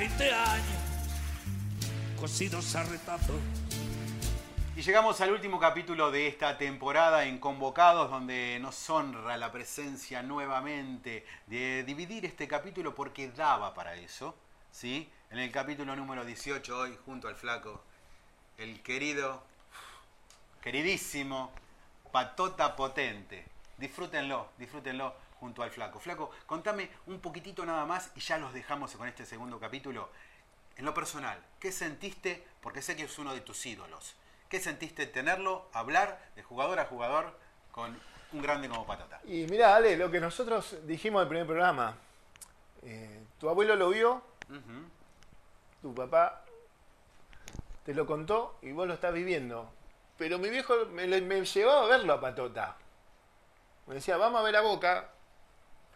20 años, cosidos a. Y llegamos al último capítulo de esta temporada en Convocados, donde nos honra la presencia nuevamente de dividir este capítulo porque daba para eso. ¿sí? En el capítulo número 18, hoy, junto al flaco, el querido, queridísimo Patota Potente. Disfrútenlo, disfrútenlo junto al flaco. Flaco, contame un poquitito nada más y ya los dejamos con este segundo capítulo. En lo personal, ¿qué sentiste? Porque sé que es uno de tus ídolos. ¿Qué sentiste tenerlo, hablar de jugador a jugador con un grande como Patata? Y mira, Ale, lo que nosotros dijimos en el primer programa, eh, tu abuelo lo vio, tu papá te lo contó y vos lo estás viviendo. Pero mi viejo me, me llevó a verlo a Patota. Me decía, vamos a ver a Boca,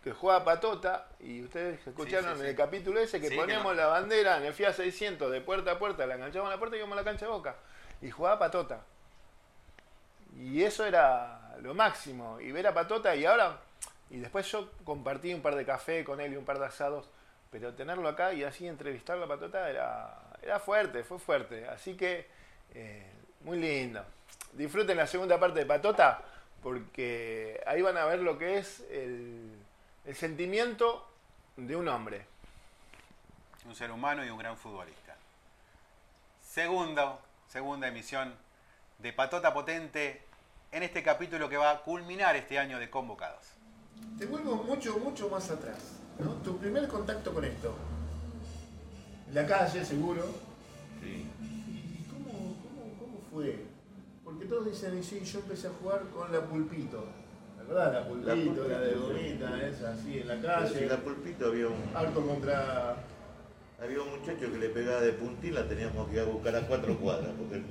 que juega Patota, y ustedes escucharon en el capítulo ese que poníamos la bandera en el FIA 600 de puerta a puerta, la enganchamos a la puerta y íbamos a la cancha de Boca y jugaba Patota. Y eso era lo máximo. Y ver a Patota y ahora... Y después yo compartí un par de café con él y un par de asados. Pero tenerlo acá y así entrevistarlo a Patota era, era fuerte, fue fuerte. Así que eh, muy lindo. Disfruten la segunda parte de Patota porque ahí van a ver lo que es el, el sentimiento de un hombre. Un ser humano y un gran futbolista. Segundo, segunda emisión de Patota Potente en este capítulo que va a culminar este año de convocados. Te vuelvo mucho, mucho más atrás. ¿no? Tu primer contacto con esto. La calle, seguro. Sí. ¿Y cómo, cómo, cómo fue? Porque todos dicen, sí, yo empecé a jugar con la pulpito. ¿La verdad? La pulpito, la, de gomita, esa, así, en la calle. En la pulpito había un... Contra había un muchacho que le pegaba de puntín, la teníamos que ir a buscar a cuatro cuadras, porque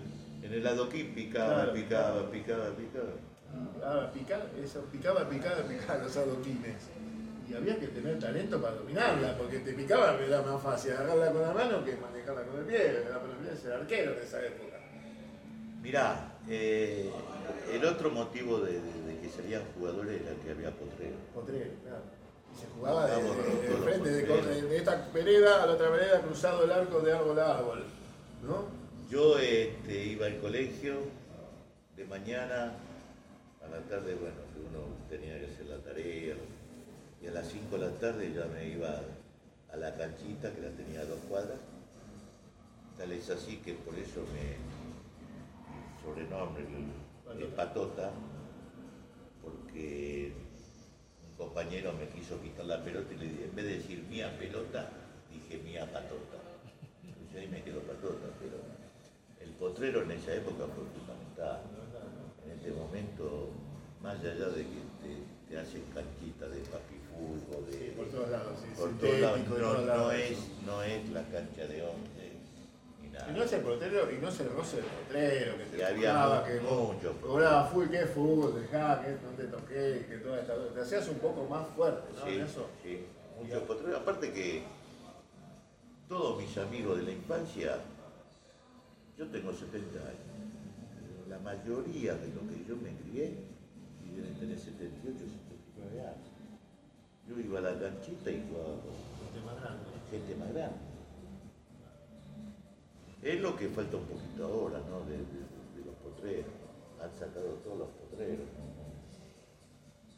en el adoquín picaba, picaba, picaba, picaba. Ah, picaba, eso, picaba, picaba, picaba los adoquines. Y había que tener talento para dominarla, porque te picaba era más fácil agarrarla con la mano que manejarla con el pie, la posibilidad de ser arquero en esa época. Mirá, eh, el otro motivo de, que salían jugadores era que había potrero. Potrero, claro se jugaba de, frente, de, esta vereda a la otra vereda, cruzado el arco de árbol a árbol. ¿no? Yo este, iba al colegio de mañana, a la tarde, bueno, uno tenía que hacer la tarea, y a las 5 de la tarde ya me iba a la canchita, que la tenía a dos cuadras. Tal es así que por eso me sobrenombre el patota, porque compañero me quiso quitar la pelota y le dije, en vez de decir mía pelota, dije mía patota. Y ahí me quedó patota, pero el potrero en esa época fue fundamental. En este momento, más allá de que te, hacen canchita de papi fútbol, de, por todos lados, por todos lados, no, es, no es la cancha de once y no es el portero y no es el roce del portero que te y había que mucho cobraba fútbol, que fútbol, dejá, que no te toqué, que toda esta te hacías un poco más fuerte, ¿no? Sí, eso. sí, mucho potrero. Aparte que todos mis amigos de la infancia, yo tengo 70 años, la mayoría de los que yo me crié y deben tener 78, 79 años. Yo iba a la canchita y jugaba con gente más grande. Gente más grande. Es lo que falta un poquito ahora, ¿no? De, los potreros. Han sacado todos los potreros.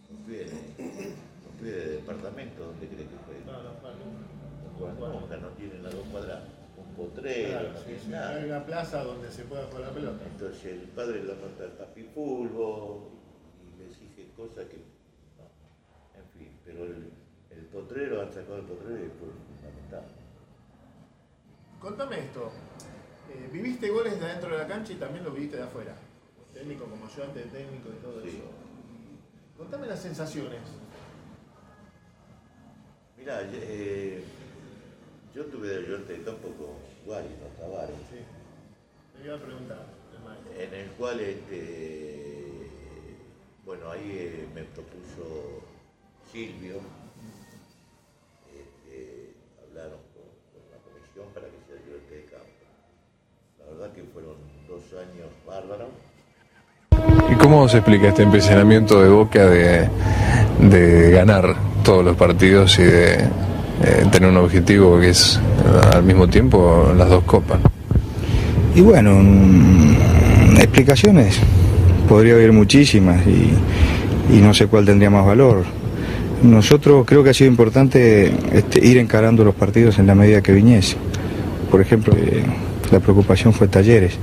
No pide, no pide de departamento, ¿dónde cree que fue? No, no, no. Nunca no tienen las dos cuadras un potrero, no nada. Hay una plaza donde se pueda jugar la pelota. Entonces el padre la manda al papi fútbol y le exige cosas que. No. En fin, pero el, el potrero, han sacado el potrero y fue fundamental. Contame esto, eh, viviste goles de adentro de la cancha y también lo viviste de afuera. Técnico como ayudante de técnico y todo eso. Contame las sensaciones. Mira, eh, yo tuve de ayudante de campo con Guarino Tavares. Sí. Te iba a preguntar, En el cual, este, bueno, ahí eh, me propuso Silvio, este, hablaron con, con la comisión para que sea ayudante de campo. La verdad que fueron dos años. ¿Y cómo se explica este empecinamiento de Boca de, de ganar todos los partidos y de, eh, tener un objetivo que es al mismo tiempo las dos copas. Y bueno, explicaciones podría haber muchísimas y, y no sé cuál tendría más valor. Nosotros creo que ha sido importante este, ir encarando los partidos en la medida que viniese. Por ejemplo, eh, la preocupación fue talleres.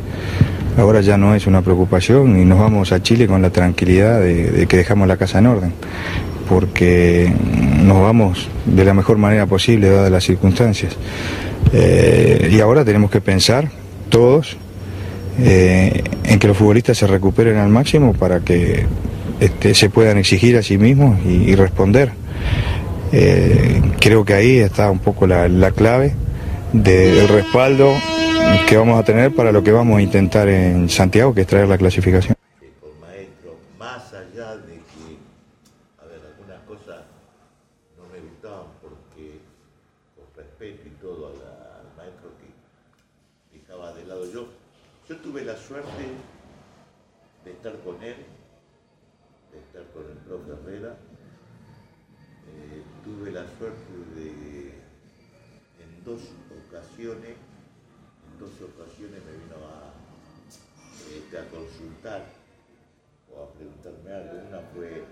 Ahora ya no es una preocupación y nos vamos a Chile con la tranquilidad de, que dejamos la casa en orden, porque nos vamos de la mejor manera posible dadas las circunstancias. Eh, y ahora tenemos que pensar todos eh, en que los futbolistas se recuperen al máximo para que este, se puedan exigir a sí mismos y, responder. Eh, creo que ahí está un poco la, la clave de- del respaldo que vamos a tener para lo que vamos a intentar en Santiago, que es traer la clasificación. más allá de que, a ver, algunas cosas no me gustaban porque, con respeto y todo al maestro que dejaba de lado yo, yo tuve la suerte de estar con él, de estar con el profe Herrera, Eh, tuve la suerte de, en dos ocasiones, dos ocasiones me vino a, este, a consultar o a preguntarme algo. Una fue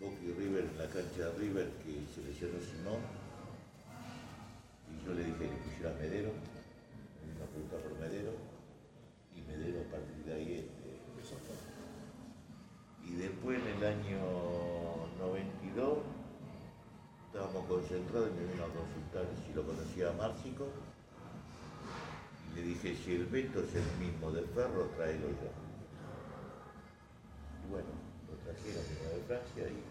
y River en la cancha de River que se lesionó Simón y yo le dije que pusiera Medero, me vino a preguntar por Medero y Medero a partir de ahí este. Y después en el año 92 estábamos concentrados y me vino a consultar si lo conocía Márcico le dije si el Beto es el mismo de Ferro, tráelo yo. Y bueno, lo trajeron de Francia y,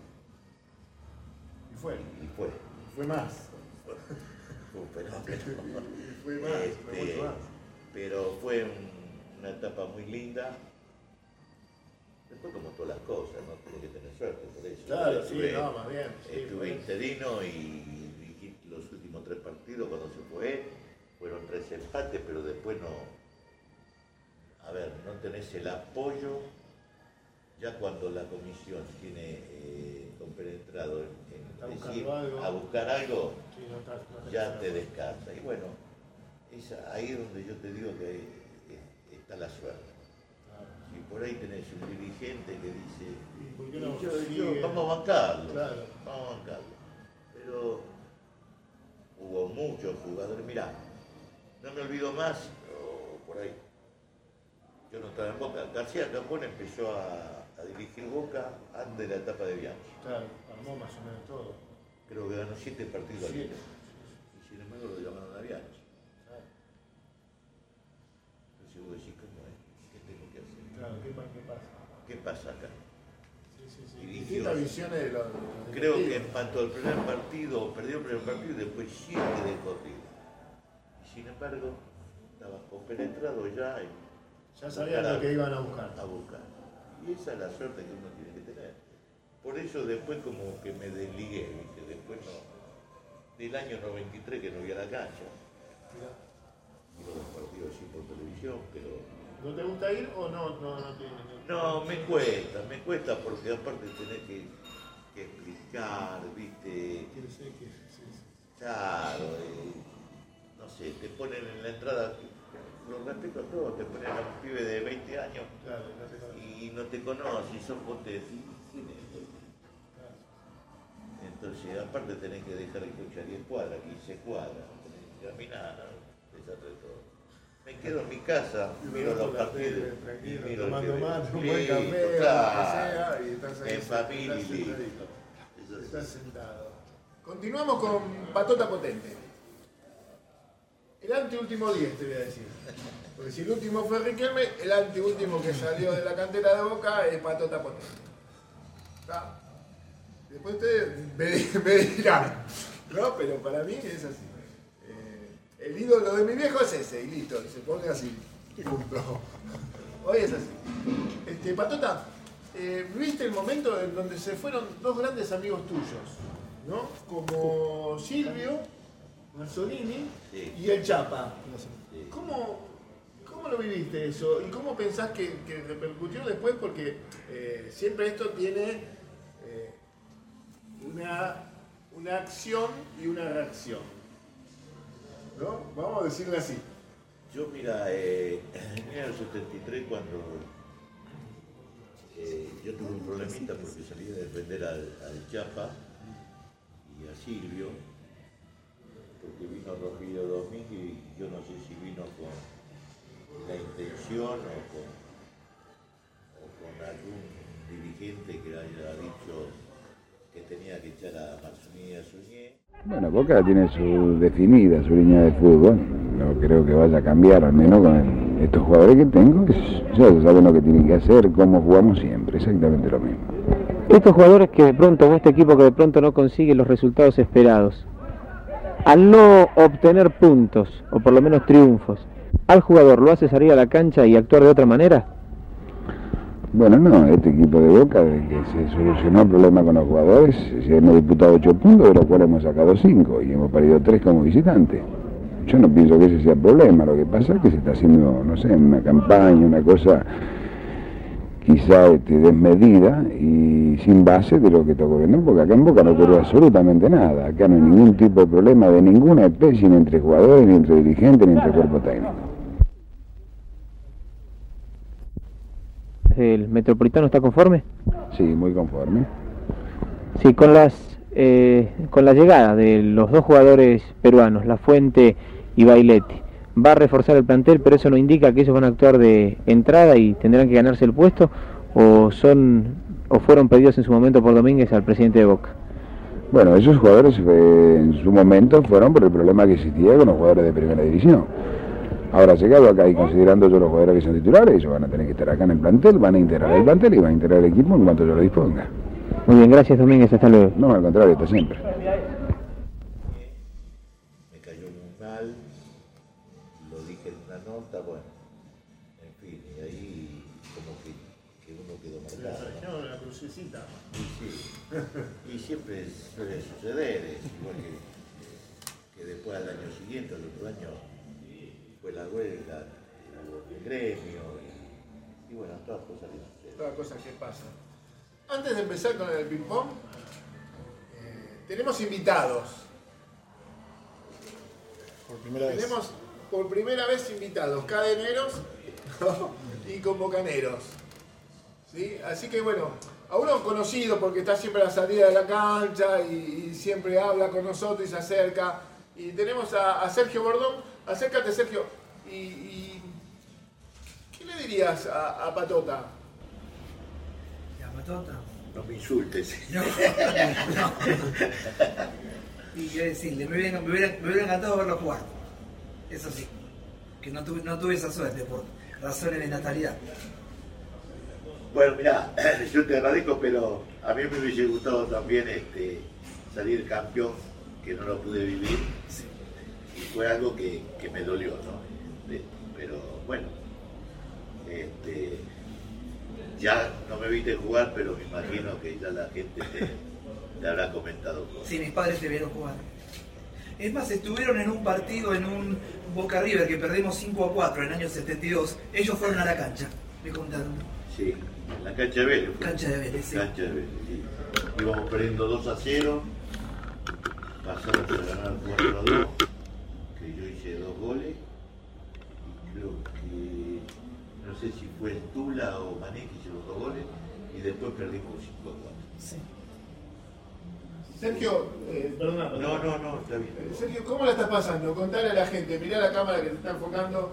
Y fue. y fue. Fue más. Fue un fenómeno. Fue más, fue Este, mucho más. pero fue un- una etapa muy linda. Después como todas las cosas, ¿no? Tenés que tener suerte por eso. Claro, Yo sí, estuve- no, más bien. sí, Estuve interino y los últimos tres partidos cuando se fue. Fueron tres empates, pero después no. A ver, no tenés el apoyo. Ya cuando la comisión tiene eh, compenetrado en, en decir, buscando algo. a buscar algo, sí, no está- no está- ya te descarta. Y bueno, es ahí donde yo te digo que eh, está la suerte. Si por ahí tenés un dirigente que dice, ¿Y y no yo vamos a bancarlo, Claro. vamos a bancarlo. Pero hubo muchos jugadores, mirá, no me olvido más, o por ahí, yo no estaba en Boca, García Capón empezó a, a dirigir Boca antes de la etapa de Bianchi. Claro, armó más o menos todo. Creo que ganó siete partidos al Siete. hilo. Y sin embargo lo llamaron a Bianchi. Claro, Entonces vos decís, ¿cómo es? ¿Qué tengo que hacer? claro, ¿qué, pa- qué pasa? ¿Qué pasa acá? Sí, sí, sí. Dirigió. Visiones de los. de los Creo que empató el primer partido, perdió el primer partido y después siete de corrido. Sin embargo, estaba compenetrado ya en Ya sabían lo que iban a buscar. a buscar. Y esa es la suerte que uno tiene que tener. Por eso después como que me desligué, ¿viste? Después no. Del año 93 que no vi a la cancha. Mirá. Miro los partidos así por televisión, pero ¿No te gusta ir o no? No, no, te- No, me cuesta, me cuesta porque aparte tenés que, que explicar, viste, claro, eh, no sé, te ponen en la entrada, lo respeto a todos, te ponen a un pibe de 20 años Claro, no te conozco. y no te conoces, y son vos te decís, ¿quién es? Claro. Entonces, aparte tenés que dejar el coche a 10 cuadras, 15 cuadras, tenés que caminar, ¿no? desastre todo. Me quedo en mi casa, miro los partidos, tranquilo, miro el tomando TV. mate, un buen café, o lo que claro. sea, y estás ahí En sentado, familia estás sí. Estás sentado. Continuamos con Patota Potente. El anteúltimo 10, te voy a decir. Porque si el último fue Riquelme, el anteúltimo que salió de la cantera de Boca es Patota Potente. ¿Está? Después ustedes me, me dirán. ¿No? Pero para mí es así. Eh, el ídolo de mi viejo es ese, y listo, y se pone así. Punto. Hoy es así. Este, Patota, eh, viste el momento en donde se fueron dos grandes amigos tuyos, ¿no? Como Silvio Mazzolini Sí. y el Chapa. Sí. ¿Cómo, cómo lo viviste eso? ¿Y cómo pensás que, que repercutió después? Porque eh, siempre esto tiene eh, una, un una acción y una reacción. ¿No? Vamos a decirle así. Yo, mira, eh, en el 73 cuando eh, yo tuve un problemita porque salí a defender al, al Chapa y a Silvio, porque vino Rogelio Domínguez y yo no sé si vino con la intención o con, o con algún dirigente que haya dicho que tenía que echar a Marzoni y a Suñé. Bueno, Boca tiene su definida, su línea de fútbol. No creo que vaya a cambiar, al menos con el- estos jugadores que tengo. es- ya saben lo que tienen que hacer, cómo jugamos siempre, exactamente lo mismo. Estos jugadores que de pronto, o este equipo que de pronto no consigue los resultados esperados, al no obtener puntos, o por lo menos triunfos, al jugador lo hace salir a la cancha y actuar de otra manera. Bueno, no, este equipo de Boca, desde que se solucionó el problema con los jugadores, se hemos disputado 8 puntos, de los cuales hemos sacado 5 y hemos perdido 3 como visitante. Yo no pienso que ese sea el problema, lo que pasa es que se está haciendo, no sé, una campaña, una cosa quizá este, desmedida y sin base de lo que está ocurriendo, porque acá en Boca no ocurrió absolutamente nada, acá no hay ningún tipo de problema de ninguna especie, ni entre jugadores, ni entre dirigentes, ni entre cuerpo técnico. ¿El Metropolitano está conforme? Sí, muy conforme. Sí, con las eh, con la llegada de los dos jugadores peruanos, La Fuente y Bailetti, va a reforzar el plantel, pero eso no indica que ellos van a actuar de entrada y tendrán que ganarse el puesto o son o fueron pedidos en su momento por Domínguez al presidente de Boca. Bueno, esos jugadores eh, en su momento fueron por el problema que existía con los jugadores de primera división. Ahora llegado acá y considerando yo los jugadores que son titulares, ellos van a tener que estar acá en el plantel, van a integrar el plantel y van a integrar el equipo en cuanto yo lo disponga. Muy bien, gracias Domínguez, hasta luego. No, al contrario, hasta siempre. y siempre suele suceder, es igual que, que después al año siguiente, al otro año, fue la huelga, el gremio, y, y bueno, todas cosas que suceden. Todas cosas que pasan. Antes de empezar con el ping-pong, eh, tenemos invitados. Por primera vez. Tenemos por primera vez invitados, cadeneros y convocaneros. ¿Sí? Así que bueno, a uno conocido porque está siempre a la salida de la cancha y, y siempre habla con nosotros y se acerca. Y tenemos a, a Sergio Bordón. Acércate, Sergio. Y, y- ¿Qué le dirías a, a Patota? La patota. No me insultes. No, no. Y qué decirle, me hubiera, me, hubiera, me hubiera encantado verlo jugar. Eso sí, que no tuve, no tuve esa suerte por razones de natalidad. Bueno, mira, yo te agradezco, pero a mí me hubiese gustado también este, salir campeón, que no lo pude vivir, y fue algo que, que me dolió, ¿no? De- pero bueno, este, ya no me viste jugar, pero me imagino que ya la gente te, te habrá comentado cosas. Sí, mis padres te vieron jugar. Es más, estuvieron en un partido, en un Boca River que perdimos 5 a 4 en el año 72. Ellos fueron a la cancha, me contaron. Sí, en la cancha de Vélez. fue. Cancha de Vélez, sí. Cancha de Vélez, sí. Íbamos perdiendo 2 a 0, pasamos a ganar 4 a 2, que yo hice dos goles, y creo que, no sé si fue el Tula o Mané que hizo los dos goles, y después perdimos 5 a 4. Sí. Sergio, eh, perdona, No, perdona. no, no, está bien. Eh, Sergio, ¿cómo la estás pasando? Contale a la gente, mirá la cámara que te está enfocando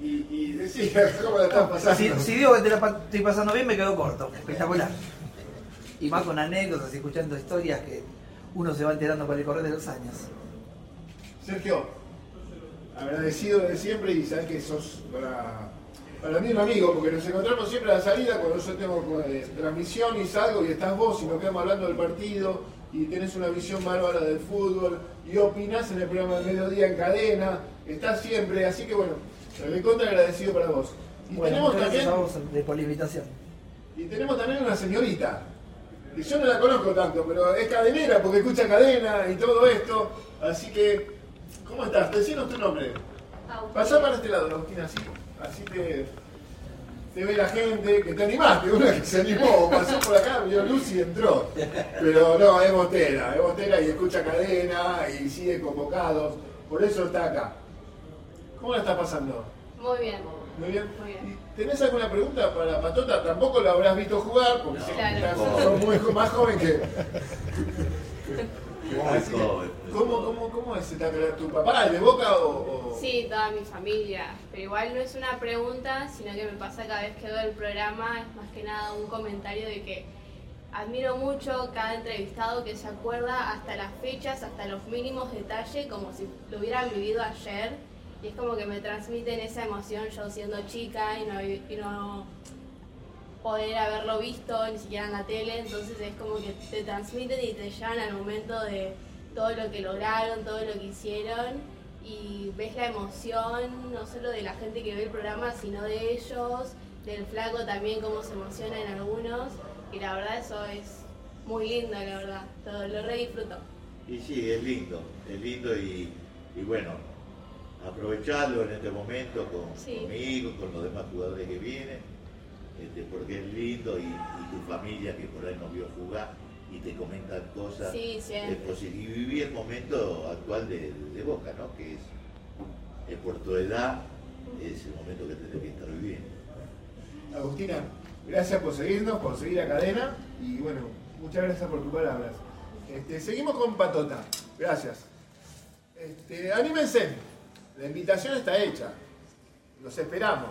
y, y cómo la estás pasando. Si, si digo que te la pa- estoy pasando bien, me quedo corto. Espectacular. Y más con anécdotas y escuchando historias que uno se va enterando con el correr de los años. Sergio, agradecido de siempre y sabes que sos para, para mí un amigo, porque nos encontramos siempre a la salida cuando yo tengo eh, transmisión y salgo y estás vos y nos quedamos hablando del partido y tenés una visión bárbara del fútbol y opinás en el programa del mediodía en cadena, estás siempre, así que bueno, me contra agradecido para vos. Y Bueno, tenemos también... gracias a vos de- por la invitación. Y tenemos también una señorita, que yo no la conozco tanto, pero es cadenera porque escucha cadena y todo esto. Así que, ¿cómo estás? Decinos tu nombre. Pasá para este lado, Agustín, así. Así que te ve la gente, que te animaste, una que se animó, pasó por acá, vio luz y entró. Pero no, es botera, es botera y escucha cadena y sigue convocados, por eso está acá. ¿Cómo la está pasando? Muy bien. Muy bien. Muy bien. ¿Tenés alguna pregunta para Patota? Tampoco lo habrás visto jugar, porque Claro. estás- sos muy jo- más joven que. ¿Cómo, cómo, cómo es tu papá? ¿Es de boca o.? o- Sí, toda mi familia. Pero igual no es una pregunta, sino que me pasa cada vez que veo el programa, es más que nada un comentario de que admiro mucho cada entrevistado que se acuerda hasta las fechas, hasta los mínimos detalles, como si lo hubieran vivido ayer. Y es como que me transmiten esa emoción yo siendo chica y no, y no poder haberlo visto ni siquiera en la tele, entonces es como que te transmiten y te llevan al momento de todo lo que lograron, todo lo que hicieron. Y ves la emoción no solo de la gente que ve el programa, sino de ellos, del flaco también cómo se emocionan algunos. Y la verdad eso es muy lindo, la verdad, todo, lo re disfruto. Y sí, es lindo, es lindo y, y bueno, aprovecharlo en este momento con, Sí. conmigo, con los demás jugadores que vienen, este, porque es lindo y, y tu familia que por ahí nos vio jugar y te comentan cosas. Sí, y viví el momento actual de, de Boca, ¿no? Que es, es por tu edad, es el momento que tenés que estar viviendo. Agustina, gracias por seguirnos, por seguir la cadena y bueno, muchas gracias por tus palabras. Este, seguimos con Patota. Gracias. Este, anímense. La invitación está hecha. Los esperamos.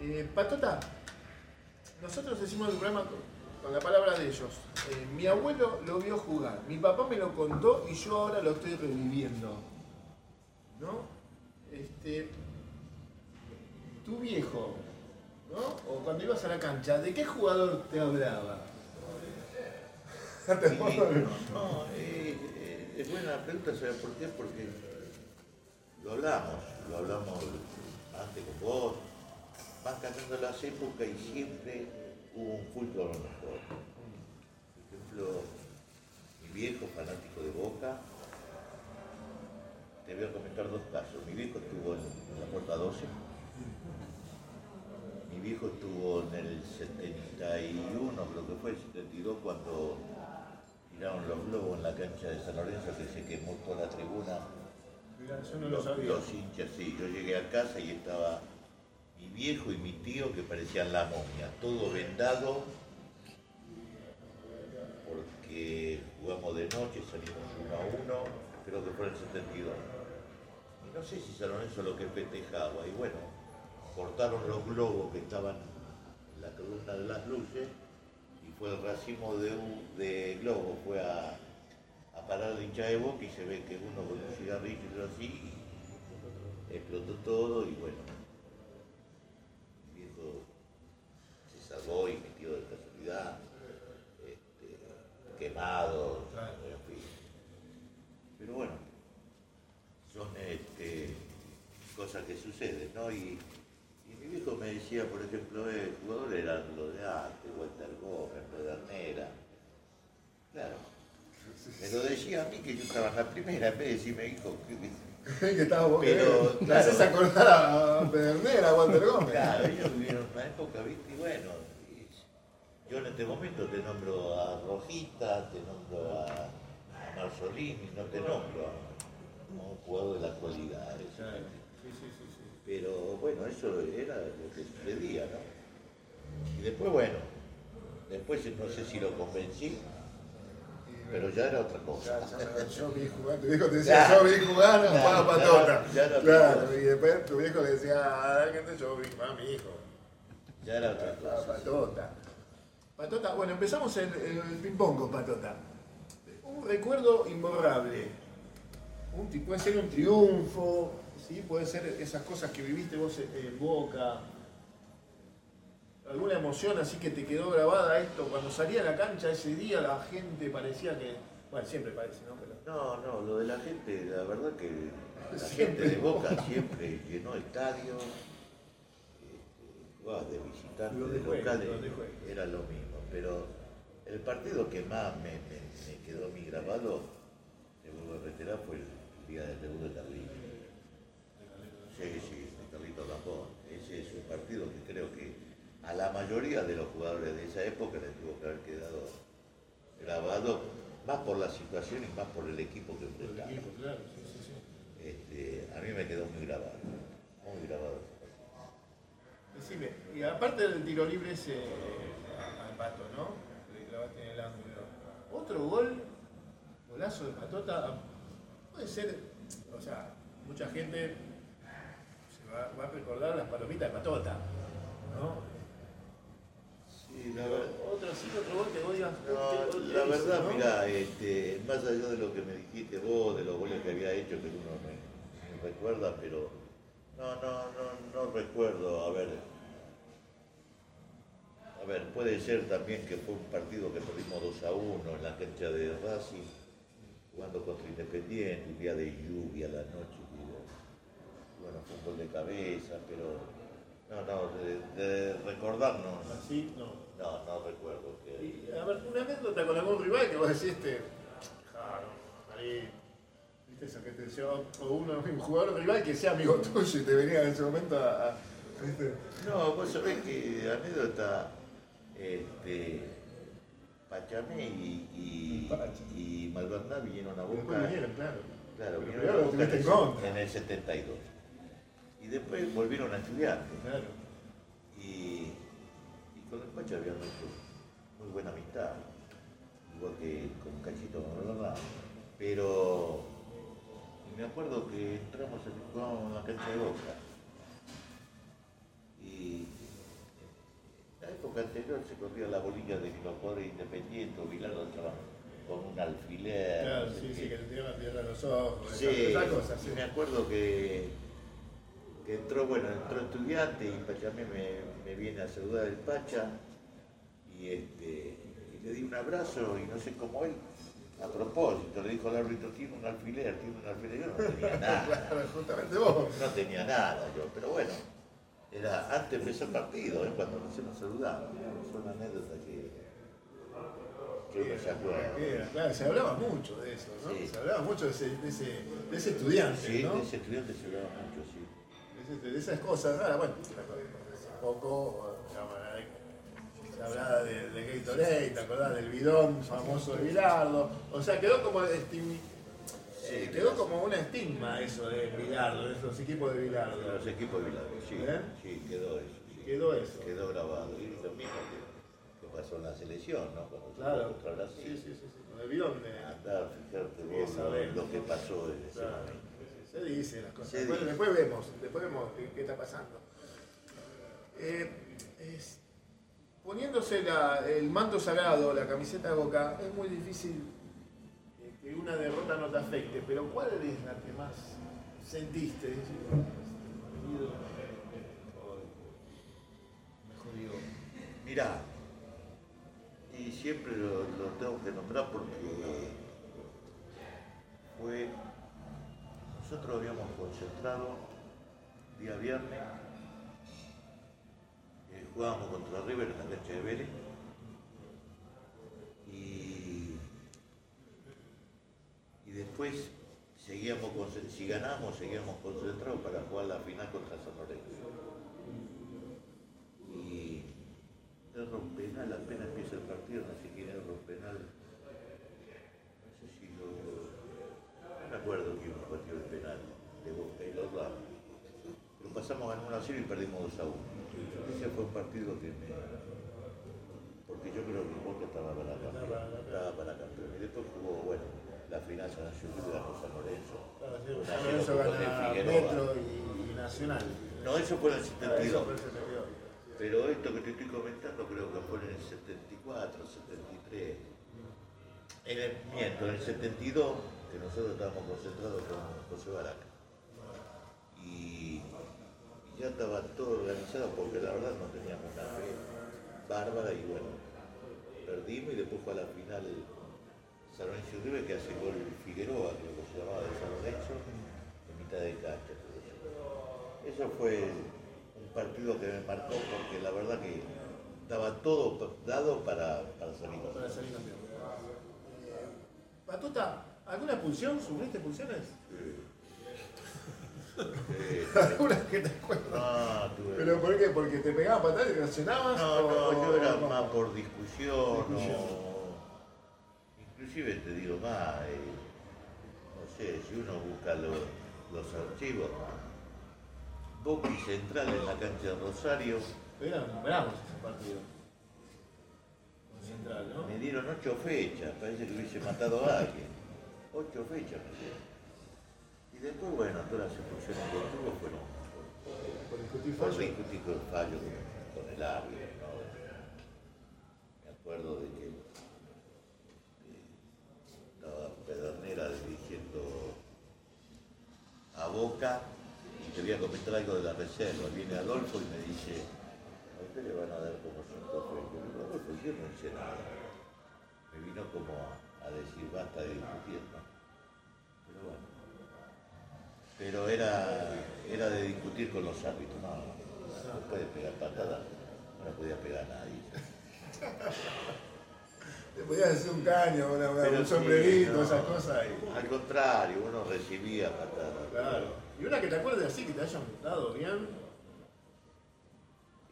Eh, Patota, nosotros decimos el programa con, la palabra de ellos. Eh, mi abuelo lo vio jugar, mi papá me lo contó y yo ahora lo estoy reviviendo. ¿No? Este, tu viejo, ¿no? O cuando ibas a la cancha, ¿de qué jugador te hablaba? No, eh, eh, es buena pregunta, ¿sabes por qué? Porque lo hablamos, lo hablamos antes con vos, van cambiando las épocas y siempre hubo un fútbol a lo mejor. Por ejemplo, mi viejo fanático de Boca, te voy a comentar dos casos. Mi viejo estuvo en la puerta 12, mi viejo estuvo en el 71, creo que fue el 72, cuando tiraron los globos en la cancha de San Lorenzo, que se quemó toda la tribuna. Mirá, yo no lo Los, sabía. los hinchas, sí. Yo llegué a casa y estaba mi viejo y mi tío que parecían la momia, todo vendado, porque jugamos de noche, salimos uno a uno, creo que fue en el 72. Y no sé si San Lorenzo lo que festejaba, y bueno, cortaron los globos que estaban en la columna de las luces, y fue el racimo de, de globos, fue a, a parar de hincha de boca y se ve que uno con un cigarrillo y otro así, explotó todo, y bueno, mi viejo se salvó y metido de casualidad, este, quemado, en fin. Pero bueno, son este, cosas que suceden, ¿no? Y, y mi viejo me decía, por ejemplo, eh, el jugador era lo de antes, Walter Gómez, Pedernera. Claro. Me lo decía a mí que yo estaba en la primera, en vez de decirme, hijo, ¿qué- que estaba vos Pero, me haces claro. acordar a Pedernera, a Walter Gómez. Claro, ellos vivieron una época, ¿viste? Y bueno, yo en este momento te nombro a Rojita, te nombro a, a Marzolini, no te nombro a, a un jugador de la actualidad. eso. Pero bueno, eso era lo que sucedía, ¿no? Y después, bueno, después no sé si lo convencí, pero ya era otra cosa. Ya, ya, yo vi jugar, tu viejo te decía, yo vi jugar, para ya- patota. ya era otra Claro, y después tu viejo le decía, a gente, yo vi jugar a mi hijo. Ya era otra cosa. patota. Patota, bueno, empezamos el, el, el ping-pong con patota. Un recuerdo imborrable. Un, puede ser un triunfo, ¿sí? puede ser esas cosas que viviste vos en, en Boca. Alguna emoción así que te quedó grabada esto. Cuando salía a la cancha ese día, la gente parecía que. Bueno, siempre parece, ¿no? Pero, No, no, lo de la gente, la verdad que la Siempre gente de Boca. Siempre llenó estadios, este, de visitante, Donde de juegue, locales, era lo mismo. Pero el partido que más me, me- me quedó grabado, te vuelvo a reiterar, fue el día del debut de Carlito. Sí, sí, de Carlito Capón. Ese ese es un partido que creo que a la mayoría de los jugadores de esa época les tuvo que haber quedado grabado, más por la situación y más por el equipo que enfrentaba. claro, sí, sí, sí. Este, a mí me quedó muy grabado, muy grabado. Decime, y aparte del tiro libre ese al pato, ¿no? Que le clavaste en el ángulo. Otro gol, golazo de patota, puede ser, o sea, mucha gente se va, va a recordar las palomitas de patota, ¿no? La verdad. Otro sí, otro gol que vos digas. No, ¿qué gol la verdad, no? este, más allá de lo que me dijiste vos, de los goles que había hecho, que uno me, me recuerda, pero no, no, no, no recuerdo, a ver. A ver, puede ser también que fue un partido que perdimos 2 a 1 en la cancha de Racing, jugando contra Independiente, un día de lluvia a la noche. digo. Bueno, fue un gol de cabeza, pero no, no, de, de recordar no, no, Así, no. no, no recuerdo. Que, Y, a ver, una anécdota con algún rival que vos deciste, claro, ahí, viste eso que te o uno, un jugador rival que sea amigo tuyo y te venía en ese momento a. a- ¿viste? No, vos sabés que anécdota, este, Pachamé y, y, y Malvandá vinieron a Boca. vinieron, claro. Claro, vinieron a en en el 72. Después volvieron a estudiantes. Claro. Y, y con el habían hecho muy buena amistad, igual que con Cachito Malvandá. Pero me acuerdo que entramos en, la cancha de Boca. Y en la época anterior se corría la bolilla de jugadores independientes o Bilardo estaban con un alfiler. Claro, no sé sí, qué. sí, que le tiraron a los ojos, Sí, esas cosas, sí. me acuerdo que, que entró, bueno, entró estudiante y Pachamé me, me viene a saludar el Pacha y, este, y le di un abrazo y no sé cómo él, a propósito, le dijo al árbitro, tiene un alfiler, tiene un alfiler, yo no tenía nada. Justamente vos. No tenía nada yo, pero bueno, era antes de empezar el partido, ¿eh? cuando recién nos saludamos. Fue una anécdota que, que uno se acuerda. Claro, se hablaba mucho de eso, ¿no? Sí. Se hablaba mucho de ese, de ese, de ese estudiante, Sí, ¿no? de ese estudiante se hablaba mucho. De esas cosas raras, bueno, hace poco se hablaba de, de Gatorade, te acordás del bidón famoso de Bilardo, o sea, quedó como estim- eh, quedó como un estigma eso de Bilardo, de esos equipos de Bilardo. Los equipos de Bilardo, sí, ¿Eh? sí, quedó eso. sí. Quedó eso. Quedó grabado. Y lo mismo que, que pasó en la selección, ¿no? Cuando Claro. jugó contra Brasil. Sí, sí, sí, sí, con el bidón de... Andar, fijarte vos lo, lo que pasó en ese Claro, momento. Se dice las cosas. Se Después, dice. después vemos, después vemos qué, qué está pasando. Eh, es- poniéndose la- el manto sagrado, la camiseta de Boca, es muy difícil eh, que una derrota no te afecte, pero ¿cuál es la que más sentiste? Decís, "Oh, Mejor digo, Mirá, y siempre lo, lo tengo que nombrar porque fue. Nosotros habíamos concentrado día viernes, eh, jugábamos contra River en la cancha de Vélez y, y después seguíamos, si ganamos, seguíamos concentrados para jugar la final contra San Lorenzo. Y erra un penal, apenas empieza el partido, no sé quién erra un penal. No sé si lo. No me acuerdo quién partió el penal de Boca y los Ramos. A ganar 1 a 0 y perdimos 2 a 1. Ese fue un partido que me. Porque yo creo que Boca estaba para campeón. Estaba para campeón. Y después jugó, bueno, la final San Nacional ganó San Lorenzo. San Lorenzo gana. Metro y, y Nacional. No, eso fue en el Ah, 72. eso fue el 72. Pero esto que te estoy comentando creo que fue en el 74, 73. En el, miento, en el 72, que nosotros estábamos concentrados con José Baraca. Y ya estaba todo organizado porque la verdad no teníamos una fe bárbara y bueno, perdimos y después fue a la final San Lorenzo River que hace gol Figueroa, creo que se llamaba de San Lorenzo, en mitad de cancha. Eso fue un partido que me marcó porque la verdad que estaba todo dado para, para salir campeón. para salir campeón. Eh, Patota, ¿alguna expulsión? ¿Sufriste expulsiones? Sí. ¿Alguna que te acuerdas? Tuve- ¿Pero por qué? ¿Porque te pegaban patadas y reaccionabas? No, no, yo era más por discusión, o- Inclusive te digo más, eh, no sé, si uno busca los, los archivos, Boca y Central en la cancha de Rosario, Eran bravos ese partido. Con Central, ¿no? me dieron ocho fechas, parece que hubiese matado a alguien. Ocho fechas me dieron. Y después, bueno, todas las expulsiones que tuvo fueron Por discutir por fallo. discutir con el fallo con, con el árbitro, ¿no? Me acuerdo de que eh, estaba Pedernera dirigiendo a Boca y te voy a comentar algo de la reserva. Viene Adolfo y me dice, a usted le van a dar como cinco digo, Adolfo, yo no hice nada. Me vino como a decir, basta de discutir, ¿no? Pero era, era de discutir con los árbitros, no, no, no puede pegar patadas, no le podía pegar a nadie. Te podías hacer un caño, una- un sí, sombrerito, no. esas cosas. y- Al contrario, uno recibía patadas. Claro. Y una que te acuerdes así, que te hayan dado bien.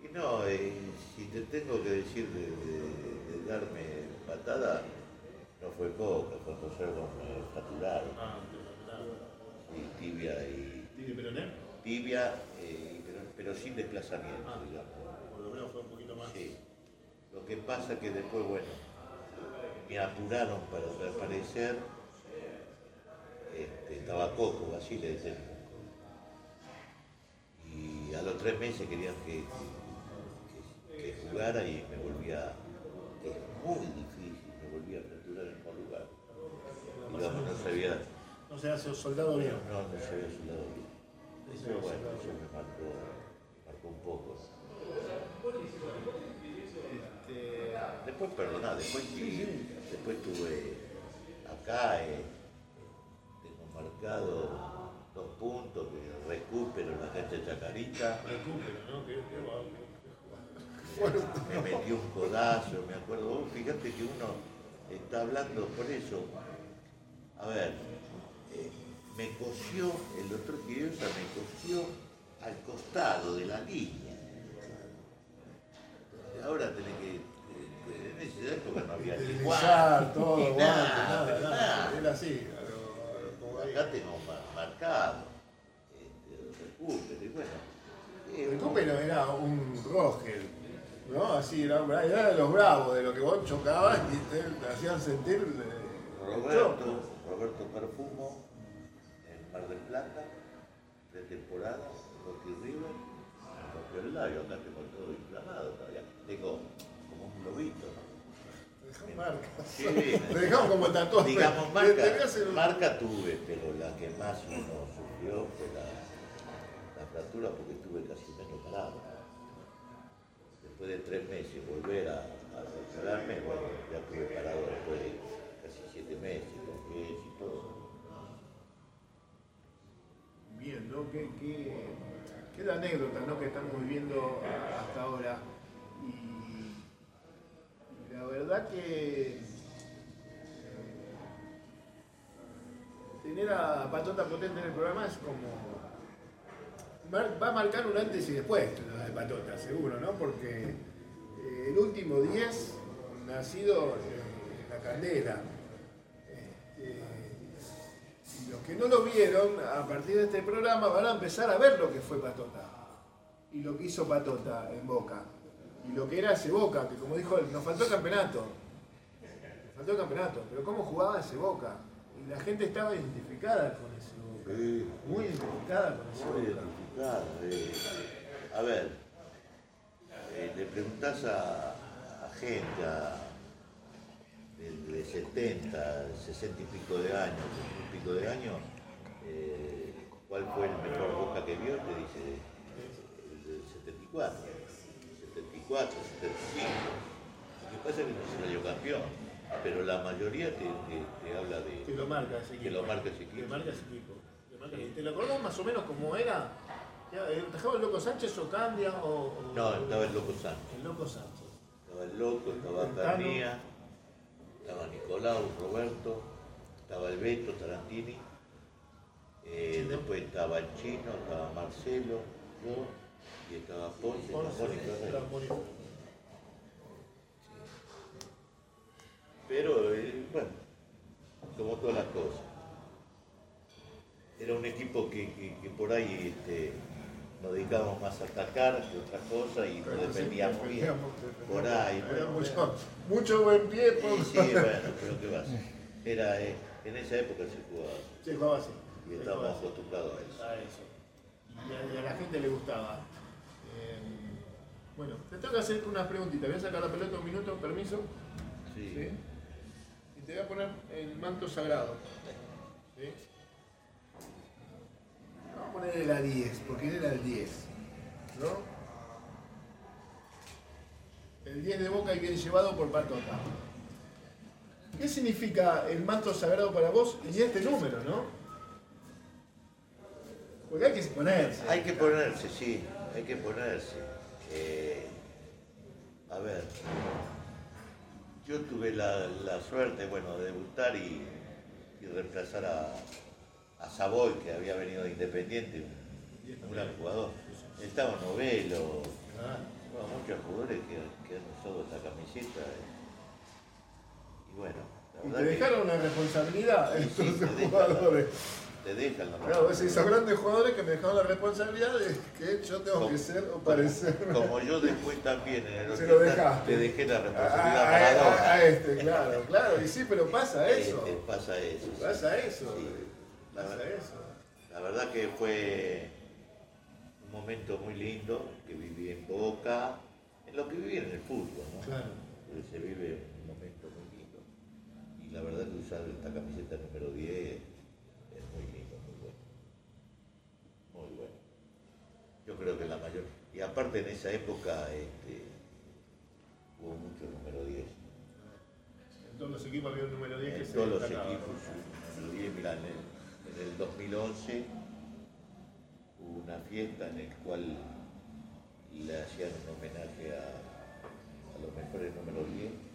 Y no, eh, si te tengo que decir de, de- de darme patada, no fue poca, fue Rosario cuando me fracturaron. Tibia y. ¿Tiene peroné? Tibia, eh, pero, pero sin desplazamiento, Ah. digamos. Por lo menos fue un poquito más. Sí. Lo que pasa que después, bueno, me apuraron para reaparecer. Este, estaba Coco, Basile de técnico. Y a los tres meses querían que, que- que jugara y me volvía. Es muy difícil, me volvía a fracturar en el mismo lugar. Digamos, no sabía. No se hace soldado bien. No, no se había soldado bien. Pero bueno, eso me marcó, me marcó un poco. Este, Después, perdona, después sí, después tuve acá, eh, tengo marcado dos puntos que recupero la cancha de Chacarita. recupero, ¿no? Que, que va- Me metió un codazo, me acuerdo. Vos fíjate que uno está hablando por eso. A ver, me cosió, el doctor Quiriosa me cosió al costado de la línea. Ahora tenés que. eh, En esa época no había ni todo, ni guante, nada, nada, nada. Era así. como. Acá tengo mar- marcado. Este, recupero, y bueno. eh, El Cúpero era un Rogel, ¿no? Así, era, era de los bravos, de lo que vos chocabas y te, te hacían sentir. eh, Roberto, Roberto Perfumo, Mar del Plata, de temporada, Rocky River, rompió el labio, acá tengo todo inflamado todavía. Tengo como un globito, ¿no? Dejó marcas. Sí, dejamos como tatuaje. Digamos, marca, un- marca tuve, pero la que más uno sufrió fue la, la fractura porque estuve casi un año parado. Después de tres meses volver a, a fracturarme, bueno, ya estuve parado después de casi siete meses, con gesso y todo. Bien, ¿no? Qué, qué, qué la anécdota ¿no? que estamos viviendo hasta ahora. Y, la verdad que eh, tener a Patota Potente en el programa es como. va a marcar un antes y después lo de Patota, seguro, ¿no? Porque eh, el último 10 nacido en la candela. Los que no lo vieron, a partir de este programa van a empezar a ver lo que fue Patota. Y lo que hizo Patota en Boca. Y lo que era ese Boca, que como dijo él, nos faltó campeonato. Nos faltó campeonato, pero cómo jugaba ese Boca. Y la gente estaba identificada con ese Boca. Sí. Muy identificada con ese Muy Boca. identificado. eh. A ver, eh, le preguntás a, a gente a- de, de 70, 60 y pico de años, 60 y pico de años, eh, cuál fue el mejor Boca que vio, te dice el del 74, 74, 75. Lo que pasa es que no se salió campeón, pero la mayoría te, te- te habla de Que lo marca ese equipo. que lo marca ese equipo. Marca ese equipo. ¿Te lo acordás más o menos cómo era? Ya, eh, ¿Dejaba el Loco Sánchez o Candia o...? o- No, estaba el Loco Sánchez. El Loco Sánchez. Estaba el Loco, estaba. Carnía, estaba Nicolau, Roberto, estaba el Beto, Tarantini, Eh, después estaba el chino, estaba Marcelo, yo, y estaba Ponce, Ponce, Mónica. Pero, eh, bueno, como todas las cosas. Era un equipo que, que- que por ahí este, nos dedicábamos más a atacar que otra cosa y no defendíamos bien. Por ahí, bueno, mucho, mucho buen pie. Por- sí, bueno, pero ¿qué va a? Era, eh, en esa época se jugaba Sí, jugaba así. y estábamos así. acostumbrados a eso. a eso. Y a, y a la gente le gustaba. Eh, bueno, te tengo que hacer unas preguntitas. Voy a sacar la pelota un minuto, permiso. Sí. ¿Sí? Y te voy a poner el manto sagrado. ¿Sí? Ponerle la 10, porque él era el 10. ¿No? El 10 de boca y bien llevado por Patota. ¿Qué significa el manto sagrado para vos y este número, no? Porque hay que ponerse. Hay que ponerse, sí, hay que ponerse. Eh, a ver, yo tuve la, la suerte, bueno, de debutar y, y reemplazar a, a Savoy, que había venido de Independiente, un, gran jugador. Estaba Novelo, bueno, muchos jugadores que, que han usado esta camiseta. eh. Y bueno, la Y verdad te que- dejaron una responsabilidad Sí, estos sí, jugadores. te dejan la Claro, esos grandes jugadores que me dejaron la responsabilidad de que yo tengo que ser o parecer. Como yo después también en el Se lo 80 dejaste. te dejé la responsabilidad a- a a- a este, claro, claro. Y sí, pero pasa eso. Este, pasa eso. sí. Pasa eso. La, Pasa ver- eso. la verdad que fue un momento muy lindo que viví en Boca, en lo que viví en el fútbol, ¿no? Claro. Porque se vive un momento muy lindo. Y la verdad que usar esta camiseta número 10 es muy lindo, muy bueno. Muy bueno. Yo creo que la mayor. Y aparte en esa época este, hubo mucho número 10. En todos los equipos había un número 10 que En se todos los equipos, el número 10, mirá, en el, el 2011 hubo una fiesta en el cual le hacían un homenaje a, a los mejores números 10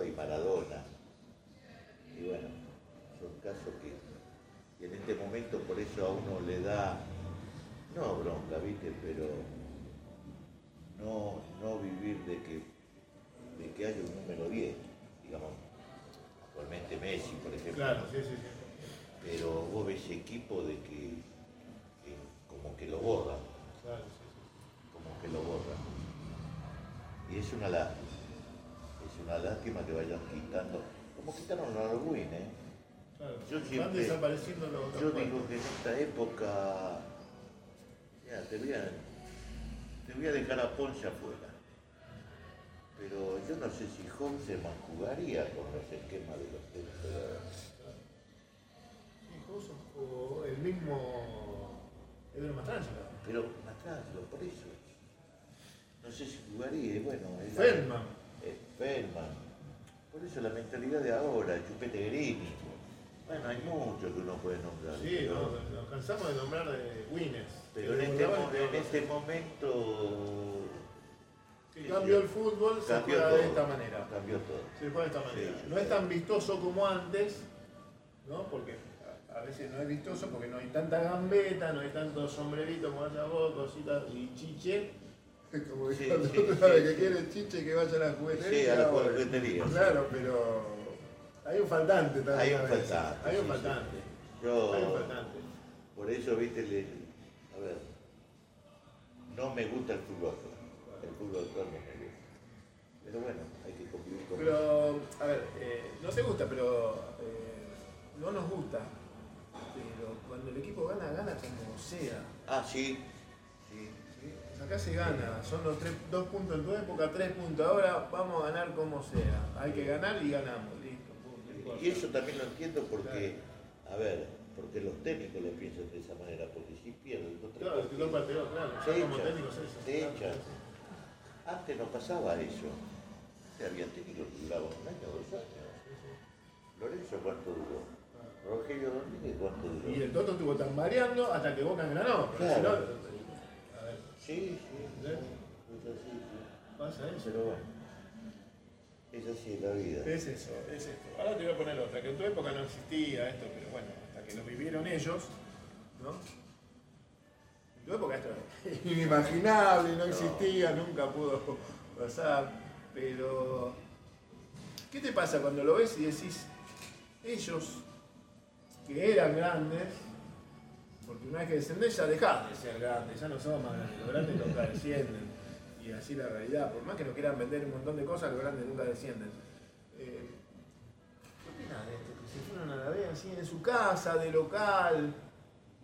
ahí, Maradona. Y bueno, son casos que, en este momento por eso a uno le da, no bronca, ¿viste? Pero no, no vivir de que, de que haya un número 10, digamos, actualmente Messi, por ejemplo. Claro, sí, sí, sí. Pero vos ves equipo de que, que como que lo borran, Claro, sí, como que lo borran. Y es una lástima. Una lástima que vayan quitando, como quitaron a Darwin, ¿eh? Claro. Yo Van desapareciendo los Yo los digo que en esta época, te voy a, te voy a dejar a Ponce afuera. Pero yo no sé si Holzeman jugaría con los esquemas de los técnicos. Incluso, o el mismo Edwin Mastrangelo. Pero Mastrangelo, por eso. No sé si jugaría, bueno. es Por eso la mentalidad de ahora, Chupete Grini. Bueno, hay muchos que uno puede nombrar. Sí, no, nos cansamos de nombrar de Winners. pero en, este, en este momento. Que cambió el fútbol, se juega de esta manera. Cambió todo. Se juega de esta manera. Sí, no es tan vistoso como antes, ¿no? Porque a, veces no es vistoso porque no hay tanta gambeta, no hay tanto sombrerito como allá vos, cositas y chiche. Como Sí, dijo sí, otra sí, vez, sí. que quiere chiche que vaya a la juguetería. Sí, a la juguetería, sí. Claro, pero hay un faltante también. Hay un faltante, Hay un sí, sí. faltante. Yo, Hay un faltante. por eso, viste, le- a ver, no me gusta el fútbol. El fútbol actual no me gusta. Pero bueno, hay que convivir con. Pero, a ver, eh, no te gusta, pero eh, no nos gusta. Pero cuando el equipo gana, gana como sea. Ah, sí, sí. Acá se gana, son los tres, dos puntos en tu época, tres puntos ahora, vamos a ganar como sea. Hay que ganar y ganamos, listo. Y eso también lo entiendo porque, a ver, porque los técnicos lo piensan de esa manera, porque si pierden dos, tres Claro, el partidos, dos partidos, claro, se como echan, técnicos eso. se claro, echan. sí, sí. Antes no pasaba eso. O sea, había técnicos que duraban un año, dos años. Lorenzo, ¿cuánto duró? Rogelio Domínguez, ¿cuánto duró? Y el Toto estuvo tambaleando hasta que Boca engranó. porque Claro. Sí, sí, ¿Eh? es así, sí. pasa eso. Pero bueno, es así la vida. Es eso, es esto. Ahora te voy a poner otra, que en tu época no existía esto, pero bueno, hasta que lo vivieron ellos, ¿no? En tu época esto era inimaginable, no existía, nunca pudo pasar, pero ¿qué te pasa cuando lo ves y decís, ellos que eran grandes, porque una vez que descendés ya dejás de ser grandes, ya no somos más grandes, los grandes nunca descienden, y así la realidad, por más que nos quieran vender un montón de cosas, los grandes nunca descienden. Eh, ¿Qué opinas de esto? Que se fueron a la vez así en su casa, de local,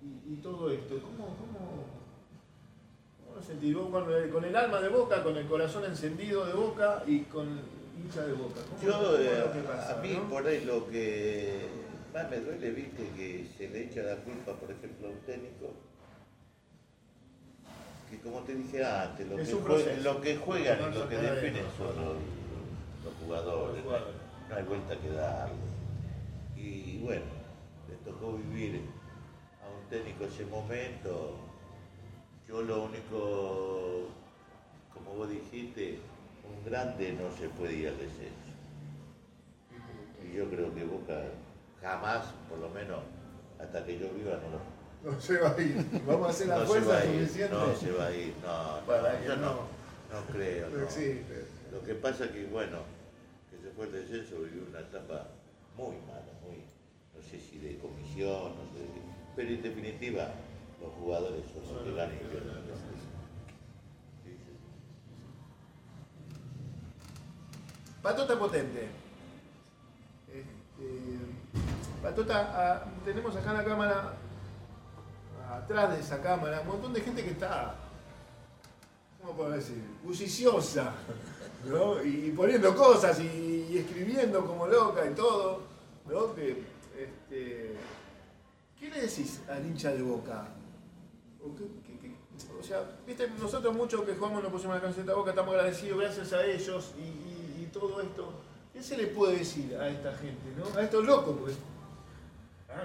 y, y todo esto. ¿Cómo, cómo, cómo lo sentís vos con el, con el alma de boca, con el corazón encendido de boca y con hincha de boca? ¿Cómo- Yo, cómo es eh, lo que pasa, a mí no? por ahí lo que más me duele, viste, que se le echa la culpa, por ejemplo, a un técnico, que como te dije antes, lo, Es que, lo juegan No y lo que definen son los, los jugadores, no hay vuelta que darle. Y bueno, le tocó vivir a un técnico ese momento. Yo lo único, como vos dijiste, un grande no se puede ir al descenso. Y yo creo que Boca jamás, por lo menos hasta que yo viva, no lo No se va a ir. Vamos a hacer la no se fuerza suficiente. no se va a ir, no, Para no, yo no, no. no creo. No no. existe. Lo que pasa es que, bueno, que se fue el descenso, vivió una etapa muy mala, muy, no sé si de comisión, no sé de qué, pero en definitiva, los jugadores son los que ganan. Patota potente. Patota, ah, tenemos acá en la cámara, atrás de esa cámara, un montón de gente que está, ¿cómo puedo decir? Bulliciosa, ¿no? Y poniendo cosas y, escribiendo como loca y todo, ¿no? Que, este, ¿Qué le decís al hincha de boca? ¿O, sea, viste, nosotros muchos que jugamos nos pusimos la camiseta de boca, estamos agradecidos gracias a ellos y, y- y todo esto. ¿Qué se le puede decir a esta gente, no? A estos locos, pues.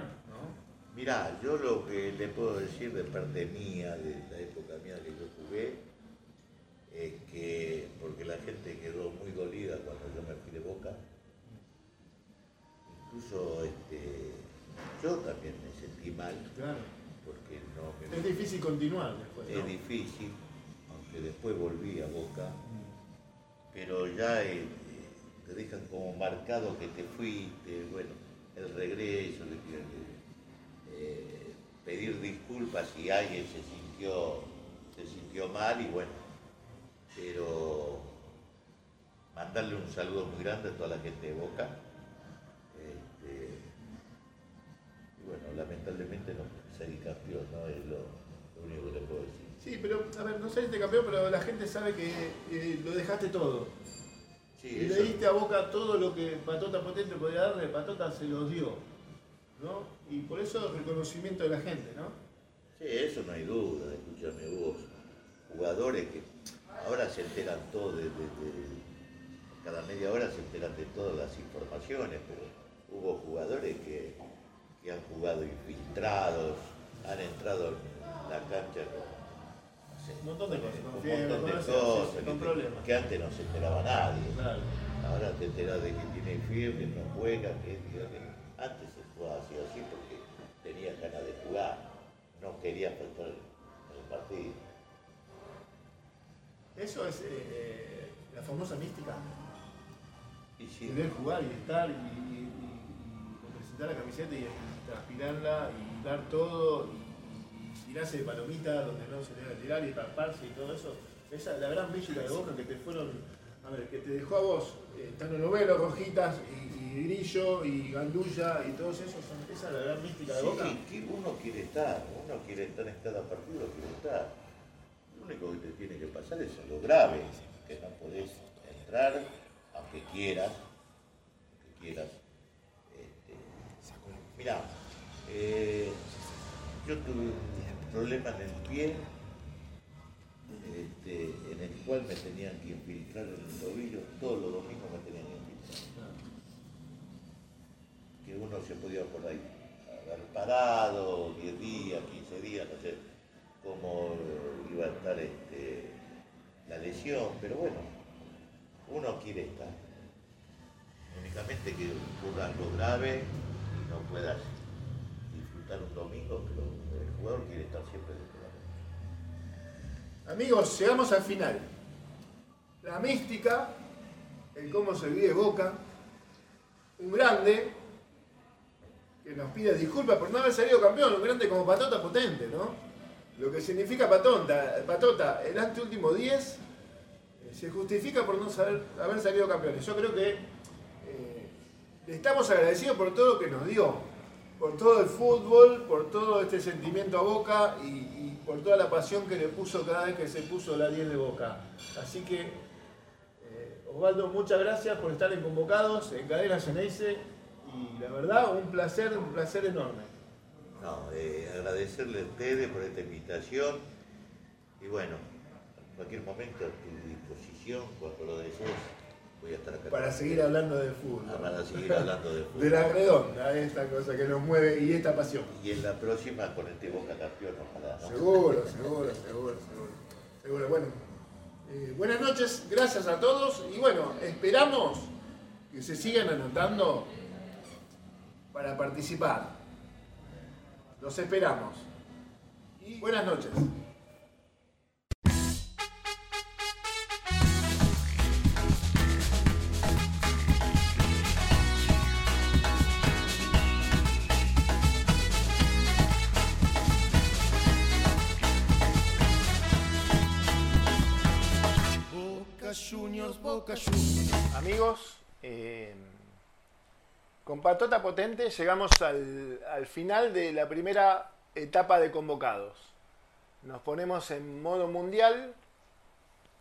¿No? Mirá, yo lo que le puedo decir de parte mía, de la época mía que yo jugué, es que, porque la gente quedó muy dolida cuando yo me fui de boca, incluso este, yo también me sentí mal, Claro. porque no me... Es difícil continuar después, ¿no? Es difícil, aunque después volví a Boca, pero ya eh, te dejan como marcado que te fuiste, bueno, el regreso, eh, pedir disculpas si alguien se sintió, se sintió mal y bueno, pero mandarle un saludo muy grande a toda la gente de Boca. Este, y bueno, lamentablemente no salí campeón, ¿no? Es lo, lo único que le puedo decir. Sí, pero, a ver, no saliste campeón, pero la gente sabe que eh, lo dejaste todo. Sí, y eso- le diste a Boca todo lo que Patota Potente podía darle, Patota se lo dio. ¿No? Y por eso el reconocimiento de la gente, ¿no? Sí, eso no hay duda, escúchame vos. Jugadores que ahora se enteran todo de, de- de- cada media hora se enteran de todas las informaciones, pero hubo jugadores que, que han jugado infiltrados, han entrado en la cancha con Un montón de cosas, un montón de cosas que, que antes no se enteraba nadie. Claro. Ahora te enteras de que tiene fiebre, no juega, que aquello. Antes se jugaba así así porque tenía ganas de jugar, no quería faltar el partido. Eso es eh, la famosa mística. Y sí, Querer jugar y estar y, y- y- y representar la camiseta y, transpirarla y dar todo y tirarse de palomita donde no se debe tirar y rasparse y todo eso. Esa es la gran mística de Boca que te fueron, a ver, que te dejó a vos, eh, Tano Novelo, Rojitas y, y Grillo y Gandulla y todos esos. son- esa es la gran mística de sí, Boca. que uno quiere estar, uno quiere estar en cada partido, quiere estar. Lo único que te tiene que pasar es lo grave, que no podés entrar, aunque quieras, aunque quieras. Este, mirá, eh, yo tuve un problema en el pie, este, en el cual me tenían que infiltrar en el tobillo, todos los domingos me tenían que infiltrar. que uno se podía por ahí haber parado 10 días, 15 días, no sé cómo iba a estar este, la lesión, pero bueno, uno quiere estar. Únicamente que ocurra algo grave y no puedas disfrutar un domingo, pero jugador quiere estar siempre dentro de la Amigos, llegamos al final. La mística, el cómo se vive Boca, un grande que nos pide disculpas por no haber salido campeón, un grande como Patota potente, ¿no? Lo que significa Patota, Patota el anteúltimo 10 eh, se justifica por no haber salido campeones. Yo creo que eh, le estamos agradecidos por todo lo que nos dio, por todo el fútbol, por todo este sentimiento a Boca y, por toda la pasión que le puso cada vez que se puso la 10 de Boca. Así que, eh, Osvaldo, muchas gracias por estar en Convocados, en Cadena Ceneice, y la verdad, un placer, un placer enorme. No, eh, agradecerle a ustedes por esta invitación y bueno, en cualquier momento a tu disposición, cuando lo desees, voy a estar acá. Para seguir hablando de fútbol. Ah, Para seguir hablando de fútbol. De la redonda, esta cosa que nos mueve y esta pasión. Y en la próxima ponerte Boca campeón, ojalá, ¿no? Seguro, seguro, seguro, seguro. Seguro, bueno. eh, buenas noches, gracias a todos y bueno, esperamos que se sigan anotando para participar. Los esperamos. Y buenas noches. Con Patota Potente llegamos al, al final de la primera etapa de convocados. Nos ponemos en modo mundial